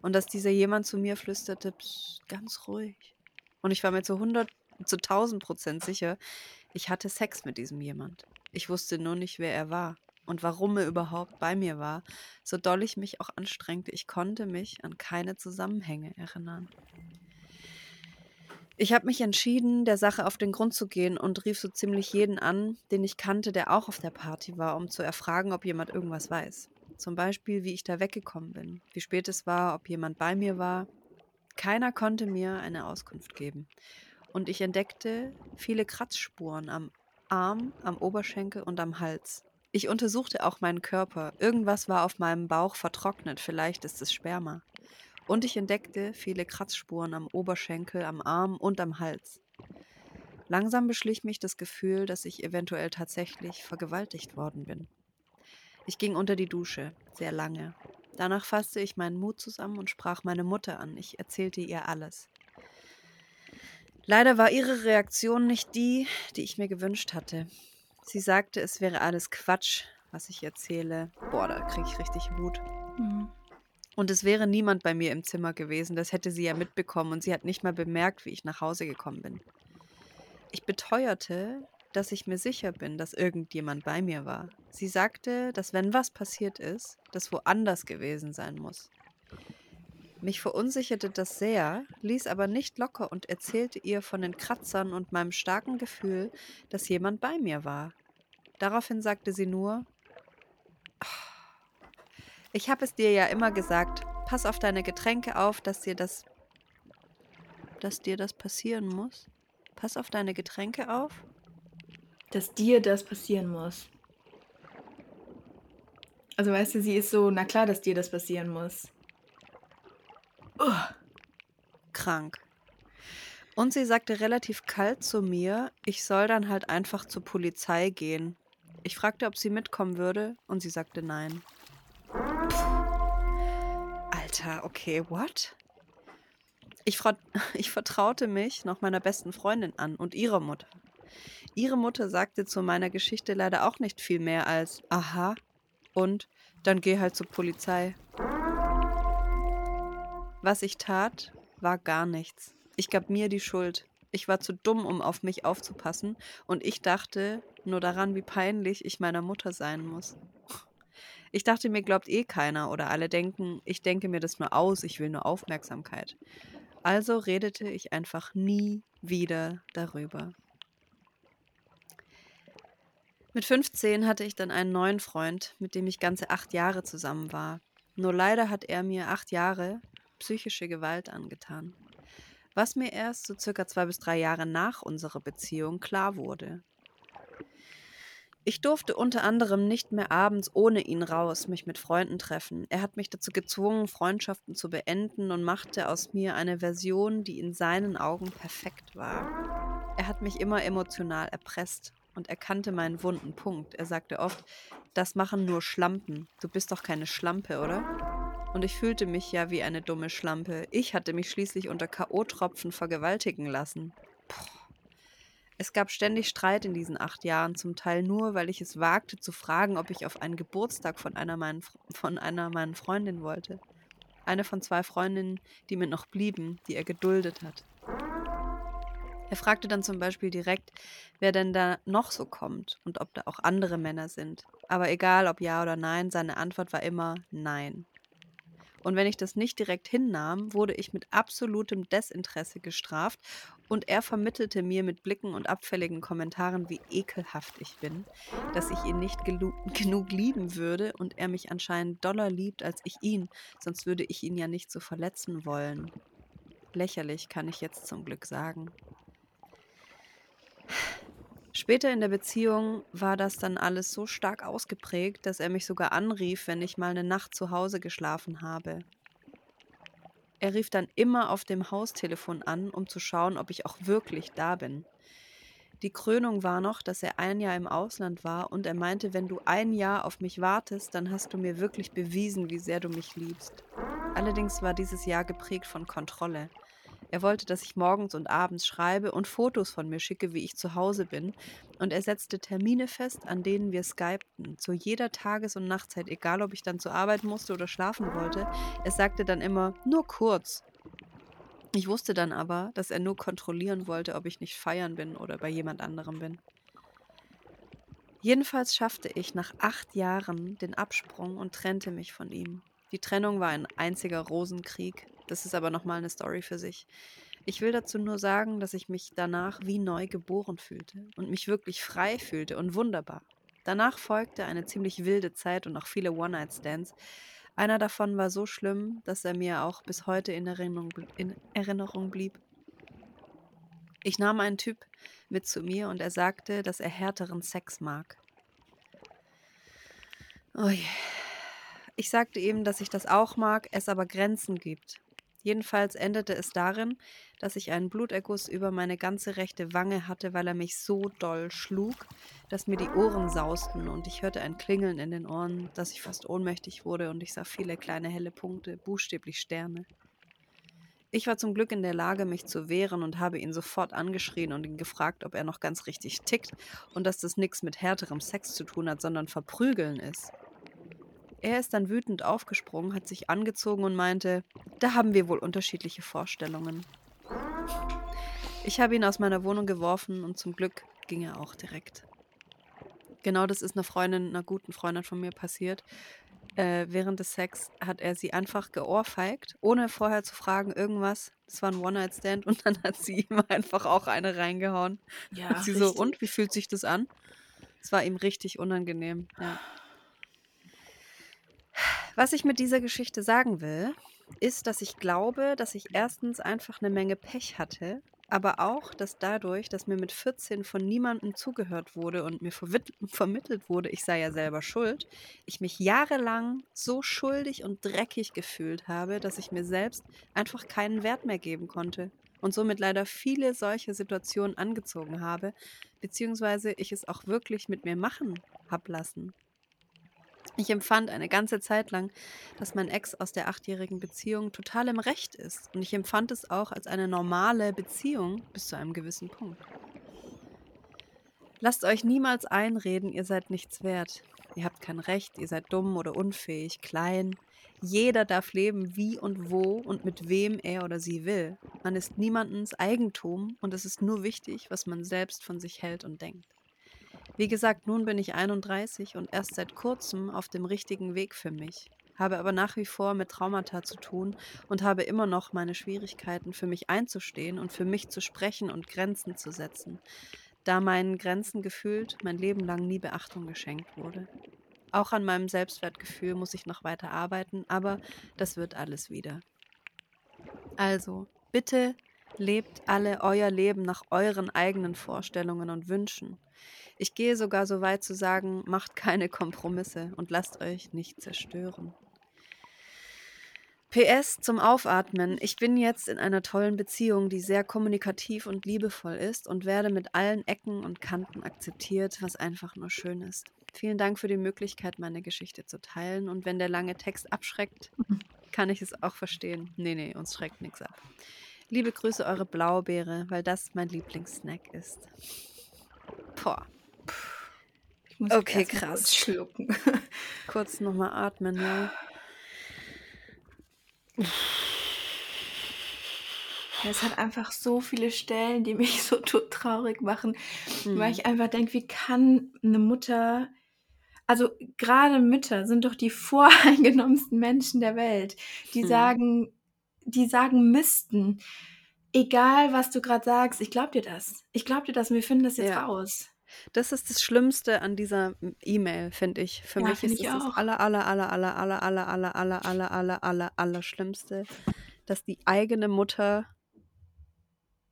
[SPEAKER 2] Und dass dieser jemand zu mir flüsterte, ganz ruhig. Und ich war mir zu 100, zu 1000 Prozent sicher, ich hatte Sex mit diesem jemand. Ich wusste nur nicht, wer er war und warum er überhaupt bei mir war, so doll ich mich auch anstrengte, ich konnte mich an keine Zusammenhänge erinnern. Ich habe mich entschieden, der Sache auf den Grund zu gehen und rief so ziemlich jeden an, den ich kannte, der auch auf der Party war, um zu erfragen, ob jemand irgendwas weiß. Zum Beispiel, wie ich da weggekommen bin, wie spät es war, ob jemand bei mir war. Keiner konnte mir eine Auskunft geben. Und ich entdeckte viele Kratzspuren am Arm, am Oberschenkel und am Hals. Ich untersuchte auch meinen Körper. Irgendwas war auf meinem Bauch vertrocknet, vielleicht ist es Sperma. Und ich entdeckte viele Kratzspuren am Oberschenkel, am Arm und am Hals. Langsam beschlich mich das Gefühl, dass ich eventuell tatsächlich vergewaltigt worden bin. Ich ging unter die Dusche, sehr lange. Danach fasste ich meinen Mut zusammen und sprach meine Mutter an. Ich erzählte ihr alles. Leider war ihre Reaktion nicht die, die ich mir gewünscht hatte. Sie sagte, es wäre alles Quatsch, was ich erzähle. Boah, da kriege ich richtig Wut. Mhm. Und es wäre niemand bei mir im Zimmer gewesen, das hätte sie ja mitbekommen und sie hat nicht mal bemerkt, wie ich nach Hause gekommen bin. Ich beteuerte, dass ich mir sicher bin, dass irgendjemand bei mir war. Sie sagte, dass wenn was passiert ist, das woanders gewesen sein muss. Mich verunsicherte das sehr, ließ aber nicht locker und erzählte ihr von den Kratzern und meinem starken Gefühl, dass jemand bei mir war. Daraufhin sagte sie nur, ich habe es dir ja immer gesagt, pass auf deine Getränke auf, dass dir das, dass dir das passieren muss. Pass auf deine Getränke auf.
[SPEAKER 3] Dass dir das passieren muss. Also weißt du, sie ist so, na klar, dass dir das passieren muss.
[SPEAKER 2] Krank. Und sie sagte relativ kalt zu mir, ich soll dann halt einfach zur Polizei gehen. Ich fragte, ob sie mitkommen würde, und sie sagte nein. Alter, okay, what? Ich, ich vertraute mich noch meiner besten Freundin an und ihrer Mutter. Ihre Mutter sagte zu meiner Geschichte leider auch nicht viel mehr als aha und dann geh halt zur Polizei. Was ich tat, war gar nichts. Ich gab mir die Schuld. Ich war zu dumm, um auf mich aufzupassen, und ich dachte nur daran, wie peinlich ich meiner Mutter sein muss. Ich dachte, mir glaubt eh keiner oder alle denken, ich denke mir das nur aus, ich will nur Aufmerksamkeit. Also redete ich einfach nie wieder darüber. Mit 15 hatte ich dann einen neuen Freund, mit dem ich ganze acht Jahre zusammen war. Nur leider hat er mir acht Jahre psychische Gewalt angetan. Was mir erst so circa zwei bis drei Jahre nach unserer Beziehung klar wurde. Ich durfte unter anderem nicht mehr abends ohne ihn raus, mich mit Freunden treffen. Er hat mich dazu gezwungen, Freundschaften zu beenden und machte aus mir eine Version, die in seinen Augen perfekt war. Er hat mich immer emotional erpresst und er kannte meinen wunden Punkt. Er sagte oft, das machen nur Schlampen. Du bist doch keine Schlampe, oder? Und ich fühlte mich ja wie eine dumme Schlampe. Ich hatte mich schließlich unter K.O.-Tropfen vergewaltigen lassen. Puh. Es gab ständig Streit in diesen acht Jahren, zum Teil nur, weil ich es wagte zu fragen, ob ich auf einen Geburtstag von einer, meinen, von einer meiner Freundinnen wollte. Eine von zwei Freundinnen, die mir noch blieben, die er geduldet hat. Er fragte dann zum Beispiel direkt, wer denn da noch so kommt und ob da auch andere Männer sind. Aber egal ob ja oder nein, seine Antwort war immer Nein. Und wenn ich das nicht direkt hinnahm, wurde ich mit absolutem Desinteresse gestraft und er vermittelte mir mit Blicken und abfälligen Kommentaren, wie ekelhaft ich bin, dass ich ihn nicht genug lieben würde und er mich anscheinend doller liebt als ich ihn, sonst würde ich ihn ja nicht so verletzen wollen. Lächerlich kann ich jetzt zum Glück sagen. Später in der Beziehung war das dann alles so stark ausgeprägt, dass er mich sogar anrief, wenn ich mal eine Nacht zu Hause geschlafen habe. Er rief dann immer auf dem Haustelefon an, um zu schauen, ob ich auch wirklich da bin. Die Krönung war noch, dass er ein Jahr im Ausland war und er meinte, wenn du ein Jahr auf mich wartest, dann hast du mir wirklich bewiesen, wie sehr du mich liebst. Allerdings war dieses Jahr geprägt von Kontrolle. Er wollte, dass ich morgens und abends schreibe und Fotos von mir schicke, wie ich zu Hause bin. Und er setzte Termine fest, an denen wir skypten, zu jeder Tages- und Nachtzeit, egal ob ich dann zur Arbeit musste oder schlafen wollte. Er sagte dann immer, nur kurz. Ich wusste dann aber, dass er nur kontrollieren wollte, ob ich nicht feiern bin oder bei jemand anderem bin. Jedenfalls schaffte ich nach acht Jahren den Absprung und trennte mich von ihm. Die Trennung war ein einziger Rosenkrieg. Das ist aber nochmal eine Story für sich. Ich will dazu nur sagen, dass ich mich danach wie neu geboren fühlte und mich wirklich frei fühlte und wunderbar. Danach folgte eine ziemlich wilde Zeit und auch viele One-Night-Stands, einer davon war so schlimm, dass er mir auch bis heute in Erinnerung, in Erinnerung blieb. Ich nahm einen Typ mit zu mir und er sagte, dass er härteren Sex mag. Oh ich sagte ihm, dass ich das auch mag, es aber Grenzen gibt. Jedenfalls endete es darin, dass ich einen Bluterguss über meine ganze rechte Wange hatte, weil er mich so doll schlug, dass mir die Ohren sausten und ich hörte ein Klingeln in den Ohren, dass ich fast ohnmächtig wurde und ich sah viele kleine helle Punkte, buchstäblich Sterne. Ich war zum Glück in der Lage, mich zu wehren und habe ihn sofort angeschrien und ihn gefragt, ob er noch ganz richtig tickt und dass das nichts mit härterem Sex zu tun hat, sondern verprügeln ist. Er ist dann wütend aufgesprungen, hat sich angezogen und meinte, da haben wir wohl unterschiedliche Vorstellungen. Ich habe ihn aus meiner Wohnung geworfen und zum Glück ging er auch direkt. Genau das ist einer Freundin, einer guten Freundin von mir passiert. Äh, während des Sex hat er sie einfach geohrfeigt, ohne vorher zu fragen, irgendwas. Das war ein One-Night-Stand und dann hat sie ihm einfach auch eine reingehauen. Ja, und sie richtig. so, und wie fühlt sich das an? Es war ihm richtig unangenehm, ja. Was ich mit dieser Geschichte sagen will, ist, dass ich glaube, dass ich erstens einfach eine Menge Pech hatte, aber auch, dass dadurch, dass mir mit 14 von niemandem zugehört wurde und mir vermittelt wurde, ich sei ja selber schuld, ich mich jahrelang so schuldig und dreckig gefühlt habe, dass ich mir selbst einfach keinen Wert mehr geben konnte und somit leider viele solche Situationen angezogen habe, beziehungsweise ich es auch wirklich mit mir machen hab lassen. Ich empfand eine ganze Zeit lang, dass mein Ex aus der achtjährigen Beziehung total im Recht ist. Und ich empfand es auch als eine normale Beziehung bis zu einem gewissen Punkt. Lasst euch niemals einreden, ihr seid nichts wert. Ihr habt kein Recht, ihr seid dumm oder unfähig, klein. Jeder darf leben, wie und wo und mit wem er oder sie will. Man ist niemandens Eigentum und es ist nur wichtig, was man selbst von sich hält und denkt. Wie gesagt, nun bin ich 31 und erst seit kurzem auf dem richtigen Weg für mich, habe aber nach wie vor mit Traumata zu tun und habe immer noch meine Schwierigkeiten, für mich einzustehen und für mich zu sprechen und Grenzen zu setzen, da meinen Grenzen gefühlt mein Leben lang nie Beachtung geschenkt wurde. Auch an meinem Selbstwertgefühl muss ich noch weiter arbeiten, aber das wird alles wieder. Also, bitte lebt alle euer Leben nach euren eigenen Vorstellungen und Wünschen. Ich gehe sogar so weit zu sagen, macht keine Kompromisse und lasst euch nicht zerstören. PS zum Aufatmen. Ich bin jetzt in einer tollen Beziehung, die sehr kommunikativ und liebevoll ist und werde mit allen Ecken und Kanten akzeptiert, was einfach nur schön ist. Vielen Dank für die Möglichkeit, meine Geschichte zu teilen. Und wenn der lange Text abschreckt, kann ich es auch verstehen. Nee, nee, uns schreckt nichts ab. Liebe Grüße, eure Blaubeere, weil das mein Lieblingssnack ist. Boah. Okay, krass. Kurz schlucken. kurz nochmal atmen, ja.
[SPEAKER 3] Es hat einfach so viele Stellen, die mich so traurig machen, mhm. weil ich einfach denke, wie kann eine Mutter, also gerade Mütter sind doch die voreingenommensten Menschen der Welt, die mhm. sagen, die sagen müssten, egal was du gerade sagst, ich glaub dir das. Ich glaub dir das, wir finden das jetzt ja. raus.
[SPEAKER 2] Das ist das Schlimmste an dieser E-Mail, finde ich. Für ja, mich ist es das aller, aller, aller, aller, aller, aller, aller, aller, aller, aller, aller, aller Schlimmste, dass die eigene Mutter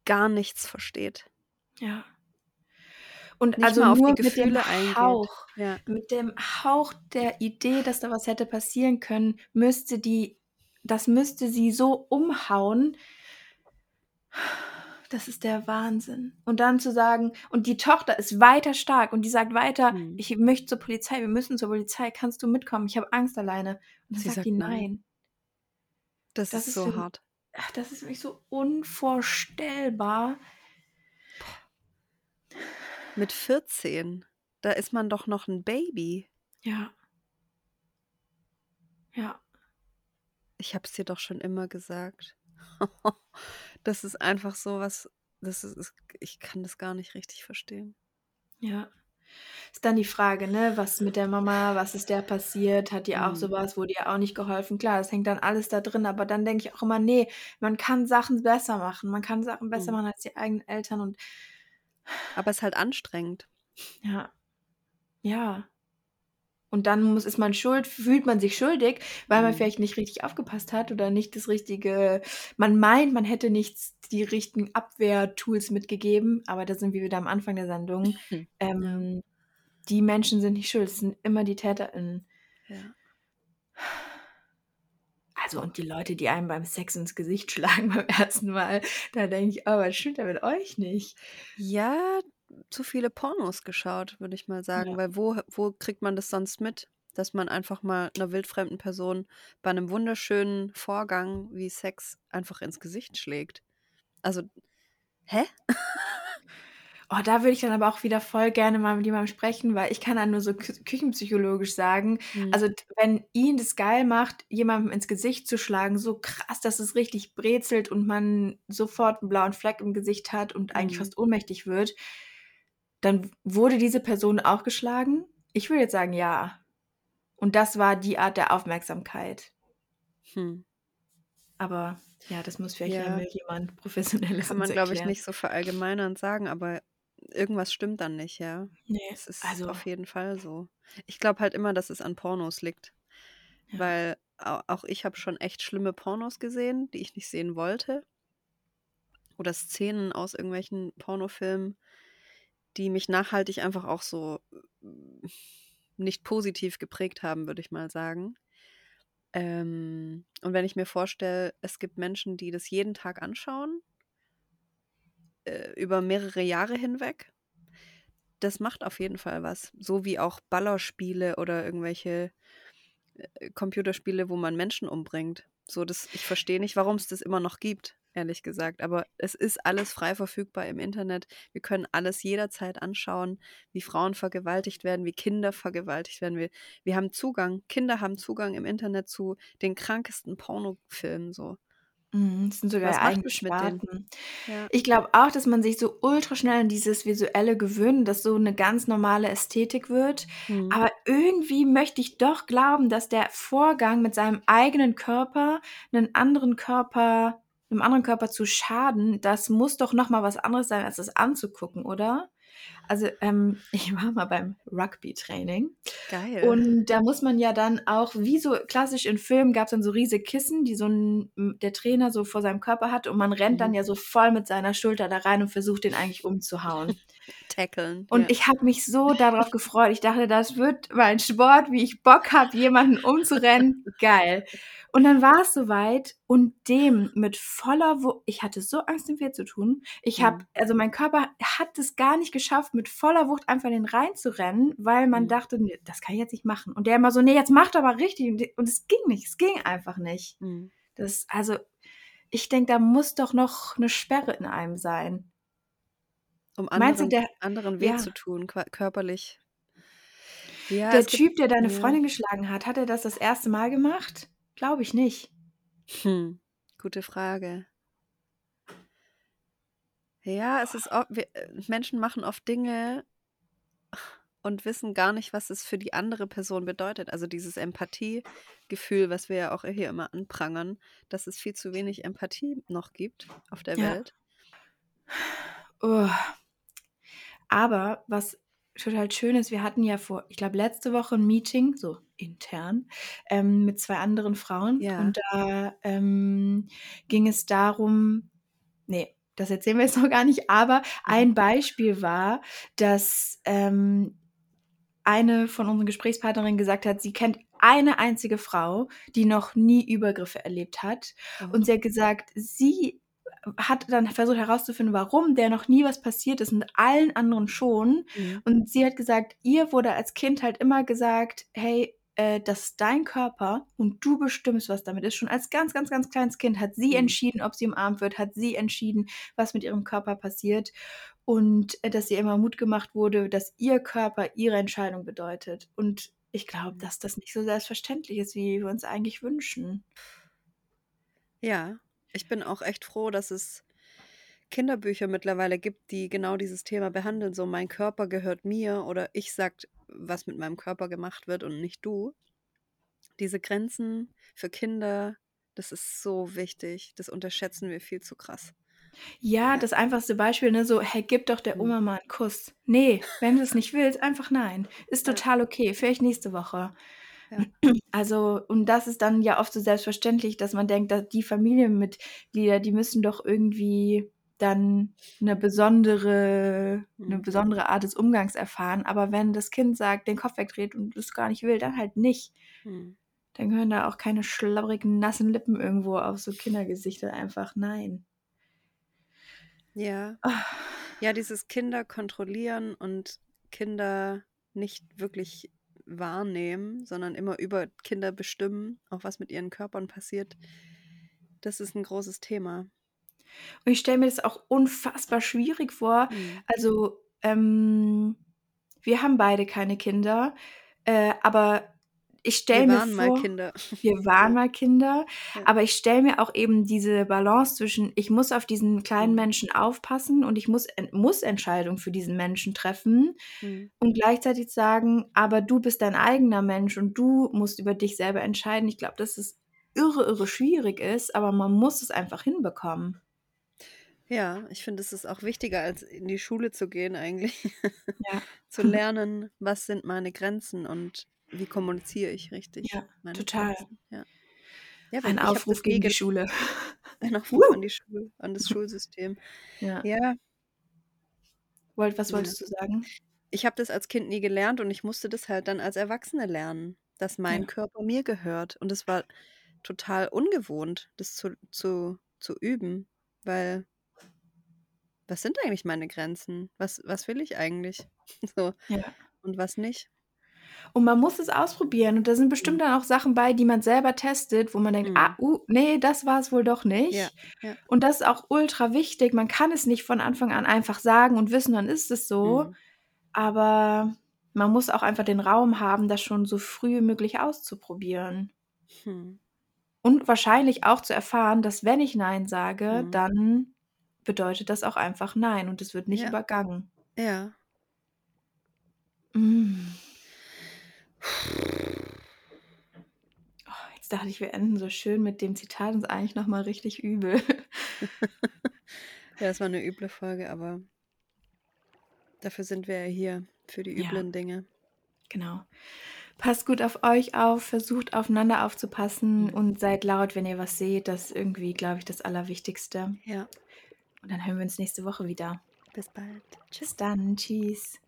[SPEAKER 2] gar nichts versteht.
[SPEAKER 3] Ja. Und
[SPEAKER 2] Nicht
[SPEAKER 3] also
[SPEAKER 2] mal auf die
[SPEAKER 3] nur mit dem. Hauch,
[SPEAKER 2] Ja.
[SPEAKER 3] mit dem Hauch der Idee, dass da was hätte passieren können, müsste die, das müsste sie so umhauen. Das ist der Wahnsinn. Und dann zu sagen, und die Tochter ist weiter stark und die sagt weiter,
[SPEAKER 2] Hm.
[SPEAKER 3] ich möchte zur Polizei, wir müssen zur Polizei, kannst du mitkommen? Ich habe Angst alleine. Und
[SPEAKER 2] Sie
[SPEAKER 3] sagt die
[SPEAKER 2] nein.
[SPEAKER 3] nein.
[SPEAKER 2] Das,
[SPEAKER 3] Das
[SPEAKER 2] ist
[SPEAKER 3] ist
[SPEAKER 2] so
[SPEAKER 3] für-
[SPEAKER 2] hart.
[SPEAKER 3] Ach, das ist für mich so unvorstellbar.
[SPEAKER 2] Mit 14, da ist man doch noch ein Baby.
[SPEAKER 3] Ja. Ja.
[SPEAKER 2] Ich habe es dir doch schon immer gesagt. Das ist einfach so was, das ist, ich kann das gar nicht richtig verstehen.
[SPEAKER 3] Ja. Ist dann die Frage, ne, was mit der Mama, was ist der passiert? Hat ihr auch
[SPEAKER 2] Mhm.
[SPEAKER 3] sowas, wurde ihr auch nicht geholfen? Klar, das hängt dann alles da drin, aber dann denke ich auch immer, nee, man kann Sachen besser machen. Man kann Sachen besser
[SPEAKER 2] Mhm.
[SPEAKER 3] machen als die eigenen Eltern und
[SPEAKER 2] Aber es ist halt anstrengend.
[SPEAKER 3] ja. Ja. Und dann muss, ist man schuld, fühlt man sich schuldig, weil man
[SPEAKER 2] Mhm.
[SPEAKER 3] vielleicht nicht richtig aufgepasst hat oder nicht das richtige, man meint, man hätte nicht die richtigen Abwehrtools mitgegeben, aber da sind wir wieder am Anfang der Sendung.
[SPEAKER 2] Hm.
[SPEAKER 3] Ähm, Die Menschen sind nicht schuld, es sind immer die TäterInnen.
[SPEAKER 2] Ja.
[SPEAKER 3] Also und die Leute, die einem beim Sex ins Gesicht schlagen beim ersten Mal, da denke ich, oh, was stimmt da mit euch nicht?
[SPEAKER 2] Ja, zu viele Pornos geschaut, würde ich mal sagen.
[SPEAKER 3] Ja.
[SPEAKER 2] Weil wo, wo kriegt man das sonst mit? Dass man einfach mal einer wildfremden Person bei einem wunderschönen Vorgang wie Sex einfach ins Gesicht schlägt. Also, hä?
[SPEAKER 3] Oh, da würde ich dann aber auch wieder voll gerne mal mit jemandem sprechen, weil ich kann dann nur so kü küchenpsychologisch sagen,
[SPEAKER 2] Hm.
[SPEAKER 3] also wenn ihn das geil macht, jemandem ins Gesicht zu schlagen, so krass, dass es richtig brezelt und man sofort einen blauen Fleck im Gesicht hat und eigentlich
[SPEAKER 2] Mhm.
[SPEAKER 3] fast ohnmächtig wird, dann wurde diese Person auch geschlagen? Ich würde jetzt sagen, ja. Und das war die Art der Aufmerksamkeit.
[SPEAKER 2] Hm.
[SPEAKER 3] Aber ja, das muss vielleicht
[SPEAKER 2] Ja.
[SPEAKER 3] jemand Professionelles
[SPEAKER 2] Kann man, glaube ich, nicht so verallgemeinernd sagen, aber irgendwas stimmt dann nicht, ja.
[SPEAKER 3] Nee,
[SPEAKER 2] Es ist
[SPEAKER 3] also
[SPEAKER 2] auf jeden Fall so. Ich glaube halt immer, dass es an Pornos liegt.
[SPEAKER 3] Ja.
[SPEAKER 2] Weil au- auch ich habe schon echt schlimme Pornos gesehen, die ich nicht sehen wollte. Oder Szenen aus irgendwelchen Pornofilmen, die mich nachhaltig einfach auch so mm, nicht positiv geprägt haben, würde ich mal sagen. Ähm, und wenn ich mir vorstelle, es gibt Menschen, die das jeden Tag anschauen, äh, über mehrere Jahre hinweg, das macht auf jeden Fall was. So wie auch Ballerspiele oder irgendwelche äh, Computerspiele, wo man Menschen umbringt. So, das, ich verstehe nicht, warum es das immer noch gibt, ehrlich gesagt. Aber es ist alles frei verfügbar im Internet. Wir können alles jederzeit anschauen, wie Frauen vergewaltigt werden, wie Kinder vergewaltigt werden. Wir, wir haben Zugang, Kinder haben Zugang im Internet zu den krankesten Pornofilmen. So.
[SPEAKER 3] Mhm, das sind sogar
[SPEAKER 2] Was
[SPEAKER 3] eigene? Sparten.
[SPEAKER 2] Ja.
[SPEAKER 3] Ich glaube auch, dass man sich so ultra schnell an dieses Visuelle gewöhnt, dass so eine ganz normale Ästhetik wird.
[SPEAKER 2] Hm.
[SPEAKER 3] Aber irgendwie möchte ich doch glauben, dass der Vorgang mit seinem eigenen Körper einen anderen Körper, einem anderen Körper zu schaden, das muss doch noch mal was anderes sein, als das anzugucken, oder? Also ähm, ich war mal beim Rugby-Training
[SPEAKER 2] Geil.
[SPEAKER 3] und da muss man ja dann auch, wie so klassisch in Filmen, gab es dann so riesige Kissen, die so ein, der Trainer so vor seinem Körper hat und man rennt dann
[SPEAKER 2] Mhm.
[SPEAKER 3] ja so voll mit seiner Schulter da rein und versucht den eigentlich umzuhauen.
[SPEAKER 2] Tackeln.
[SPEAKER 3] Und
[SPEAKER 2] ja.
[SPEAKER 3] ich habe mich so darauf gefreut. Ich dachte, das wird mein Sport, wie ich Bock habe, jemanden umzurennen. Geil. Und dann war es soweit und dem mit voller Wucht, ich hatte so Angst, dem weh zu tun. Ich habe,
[SPEAKER 2] Mhm.
[SPEAKER 3] also mein Körper hat es gar nicht geschafft, mit voller Wucht einfach in den reinzurennen, weil man
[SPEAKER 2] Mhm.
[SPEAKER 3] dachte, nee, das kann ich jetzt nicht machen. Und der immer so, nee, jetzt macht aber richtig. Und- es ging nicht, es ging einfach nicht.
[SPEAKER 2] Hm.
[SPEAKER 3] Das, also, ich denke, da muss doch noch eine Sperre in einem sein.
[SPEAKER 2] Um
[SPEAKER 3] Meinst du,
[SPEAKER 2] anderen,
[SPEAKER 3] der,
[SPEAKER 2] anderen weh
[SPEAKER 3] ja.
[SPEAKER 2] zu tun, körperlich. Ja,
[SPEAKER 3] Der
[SPEAKER 2] es gibt.
[SPEAKER 3] Typ, der deine
[SPEAKER 2] Ja.
[SPEAKER 3] Freundin geschlagen hat, hat er das das erste Mal gemacht? Glaube ich nicht.
[SPEAKER 2] Hm, gute Frage. Ja, es ist oft, wir, äh, Menschen machen oft Dinge und wissen gar nicht, was es für die andere Person bedeutet. Also dieses Empathiegefühl, was wir ja auch hier immer anprangern, dass es viel zu wenig Empathie noch gibt auf der
[SPEAKER 3] Ja.
[SPEAKER 2] Welt.
[SPEAKER 3] Oh. Aber was total schön ist, wir hatten ja vor, ich glaube, letzte Woche ein Meeting, so intern, ähm, mit zwei anderen Frauen.
[SPEAKER 2] Ja.
[SPEAKER 3] Und da ähm, ging es darum, nee, das erzählen wir jetzt noch gar nicht, aber ein Beispiel war, dass ähm, eine von unseren Gesprächspartnerinnen gesagt hat, sie kennt eine einzige Frau, die noch nie Übergriffe erlebt hat.
[SPEAKER 2] Oh.
[SPEAKER 3] Und sie hat gesagt, sie hat dann versucht herauszufinden, warum der noch nie was passiert ist und allen anderen schon.
[SPEAKER 2] Mhm.
[SPEAKER 3] Und sie hat gesagt, ihr wurde als Kind halt immer gesagt, hey, äh, das ist dein Körper und du bestimmst, was damit ist. Schon als ganz, ganz, ganz kleines Kind hat sie
[SPEAKER 2] Mhm.
[SPEAKER 3] entschieden, ob sie umarmt wird, hat sie entschieden, was mit ihrem Körper passiert. Und äh, dass ihr immer Mut gemacht wurde, dass ihr Körper ihre Entscheidung bedeutet. Und ich glaube, dass das nicht so selbstverständlich ist, wie wir uns eigentlich wünschen.
[SPEAKER 2] Ja, ich bin auch echt froh, dass es Kinderbücher mittlerweile gibt, die genau dieses Thema behandeln. So, mein Körper gehört mir oder ich sagt, was mit meinem Körper gemacht wird und nicht du. Diese Grenzen für Kinder, das ist so wichtig. Das unterschätzen wir viel zu krass.
[SPEAKER 3] Ja, das einfachste Beispiel, ne, so, hey, gib doch der
[SPEAKER 2] Mhm.
[SPEAKER 3] Oma mal einen Kuss. Nee, wenn du es nicht willst, einfach nein. Ist total okay, vielleicht nächste Woche.
[SPEAKER 2] Ja.
[SPEAKER 3] Also, und das ist dann ja oft so selbstverständlich, dass man denkt, dass die Familienmitglieder, die müssen doch irgendwie dann eine besondere, eine
[SPEAKER 2] Mhm.
[SPEAKER 3] besondere Art des Umgangs erfahren. Aber wenn das Kind sagt, den Kopf wegdreht und es gar nicht will, dann halt nicht.
[SPEAKER 2] Mhm.
[SPEAKER 3] Dann gehören da auch keine schlabbrigen, nassen Lippen irgendwo auf so Kindergesichter einfach. Nein.
[SPEAKER 2] Ja.
[SPEAKER 3] Ah.
[SPEAKER 2] Ja, dieses Kinder kontrollieren und Kinder nicht wirklich wahrnehmen, sondern immer über Kinder bestimmen, auch was mit ihren Körpern passiert. Das ist ein großes Thema.
[SPEAKER 3] Und ich stelle mir das auch unfassbar schwierig vor.
[SPEAKER 2] Mhm.
[SPEAKER 3] Also, ähm, wir haben beide keine Kinder, äh, aber ich stelle
[SPEAKER 2] Wir
[SPEAKER 3] mir
[SPEAKER 2] waren mal Kinder.
[SPEAKER 3] wir waren mal Kinder,
[SPEAKER 2] Ja.
[SPEAKER 3] aber ich stelle mir auch eben diese Balance zwischen, ich muss auf diesen kleinen
[SPEAKER 2] Mhm.
[SPEAKER 3] Menschen aufpassen und ich muss, muss Entscheidungen für diesen Menschen treffen
[SPEAKER 2] Mhm.
[SPEAKER 3] und gleichzeitig sagen, aber du bist dein eigener Mensch und du musst über dich selber entscheiden. Ich glaube, dass es irre, irre schwierig ist, aber man muss es einfach hinbekommen.
[SPEAKER 2] Ja, ich finde, es ist auch wichtiger, als in die Schule zu gehen eigentlich.
[SPEAKER 3] Ja.
[SPEAKER 2] zu lernen, was sind meine Grenzen und wie kommuniziere ich richtig
[SPEAKER 3] Ja,
[SPEAKER 2] meine
[SPEAKER 3] total.
[SPEAKER 2] Grenzen. Ja. Ja, weil
[SPEAKER 3] Ein Aufruf gegen die. Schule.
[SPEAKER 2] Ein Aufruf an die Schule, an das Schulsystem.
[SPEAKER 3] Ja.
[SPEAKER 2] Ja,
[SPEAKER 3] Wollt, was
[SPEAKER 2] ja.
[SPEAKER 3] wolltest du sagen?
[SPEAKER 2] Ich habe das als Kind nie gelernt und ich musste das halt dann als Erwachsene lernen, dass mein
[SPEAKER 3] Ja.
[SPEAKER 2] Körper mir gehört. Und es war total ungewohnt, das zu, zu, zu üben, weil was sind eigentlich meine Grenzen? Was, was will ich eigentlich? So,
[SPEAKER 3] Ja.
[SPEAKER 2] und was nicht?
[SPEAKER 3] Und man muss es ausprobieren. Und da sind
[SPEAKER 2] Mhm.
[SPEAKER 3] bestimmt dann auch Sachen bei, die man selber testet, wo man denkt, ah,
[SPEAKER 2] Mhm.
[SPEAKER 3] uh, nee, das war es wohl doch
[SPEAKER 2] Ja,
[SPEAKER 3] nicht.
[SPEAKER 2] ja.
[SPEAKER 3] Und das ist auch ultra wichtig. Man kann es nicht von Anfang an einfach sagen und wissen, dann ist es so.
[SPEAKER 2] Mhm.
[SPEAKER 3] Aber man muss auch einfach den Raum haben, das schon so früh wie möglich auszuprobieren.
[SPEAKER 2] Hm.
[SPEAKER 3] Und wahrscheinlich auch zu erfahren, dass wenn ich Nein sage,
[SPEAKER 2] Mhm.
[SPEAKER 3] dann bedeutet das auch einfach Nein und es wird nicht
[SPEAKER 2] Ja,
[SPEAKER 3] übergangen.
[SPEAKER 2] ja.
[SPEAKER 3] Mm. Oh, jetzt dachte ich, wir enden so schön mit dem Zitat und es ist eigentlich nochmal richtig übel.
[SPEAKER 2] Ja, es war eine üble Folge, aber dafür sind wir ja hier, für die
[SPEAKER 3] Ja,
[SPEAKER 2] üblen Dinge.
[SPEAKER 3] genau. Passt gut auf euch auf, versucht aufeinander aufzupassen
[SPEAKER 2] Mhm.
[SPEAKER 3] und seid laut, wenn ihr was seht. Das ist irgendwie, glaube ich, das Allerwichtigste.
[SPEAKER 2] Ja,
[SPEAKER 3] Und dann hören wir uns nächste Woche wieder.
[SPEAKER 2] bis bald. Tschüss.
[SPEAKER 3] Bis dann. Tschüss.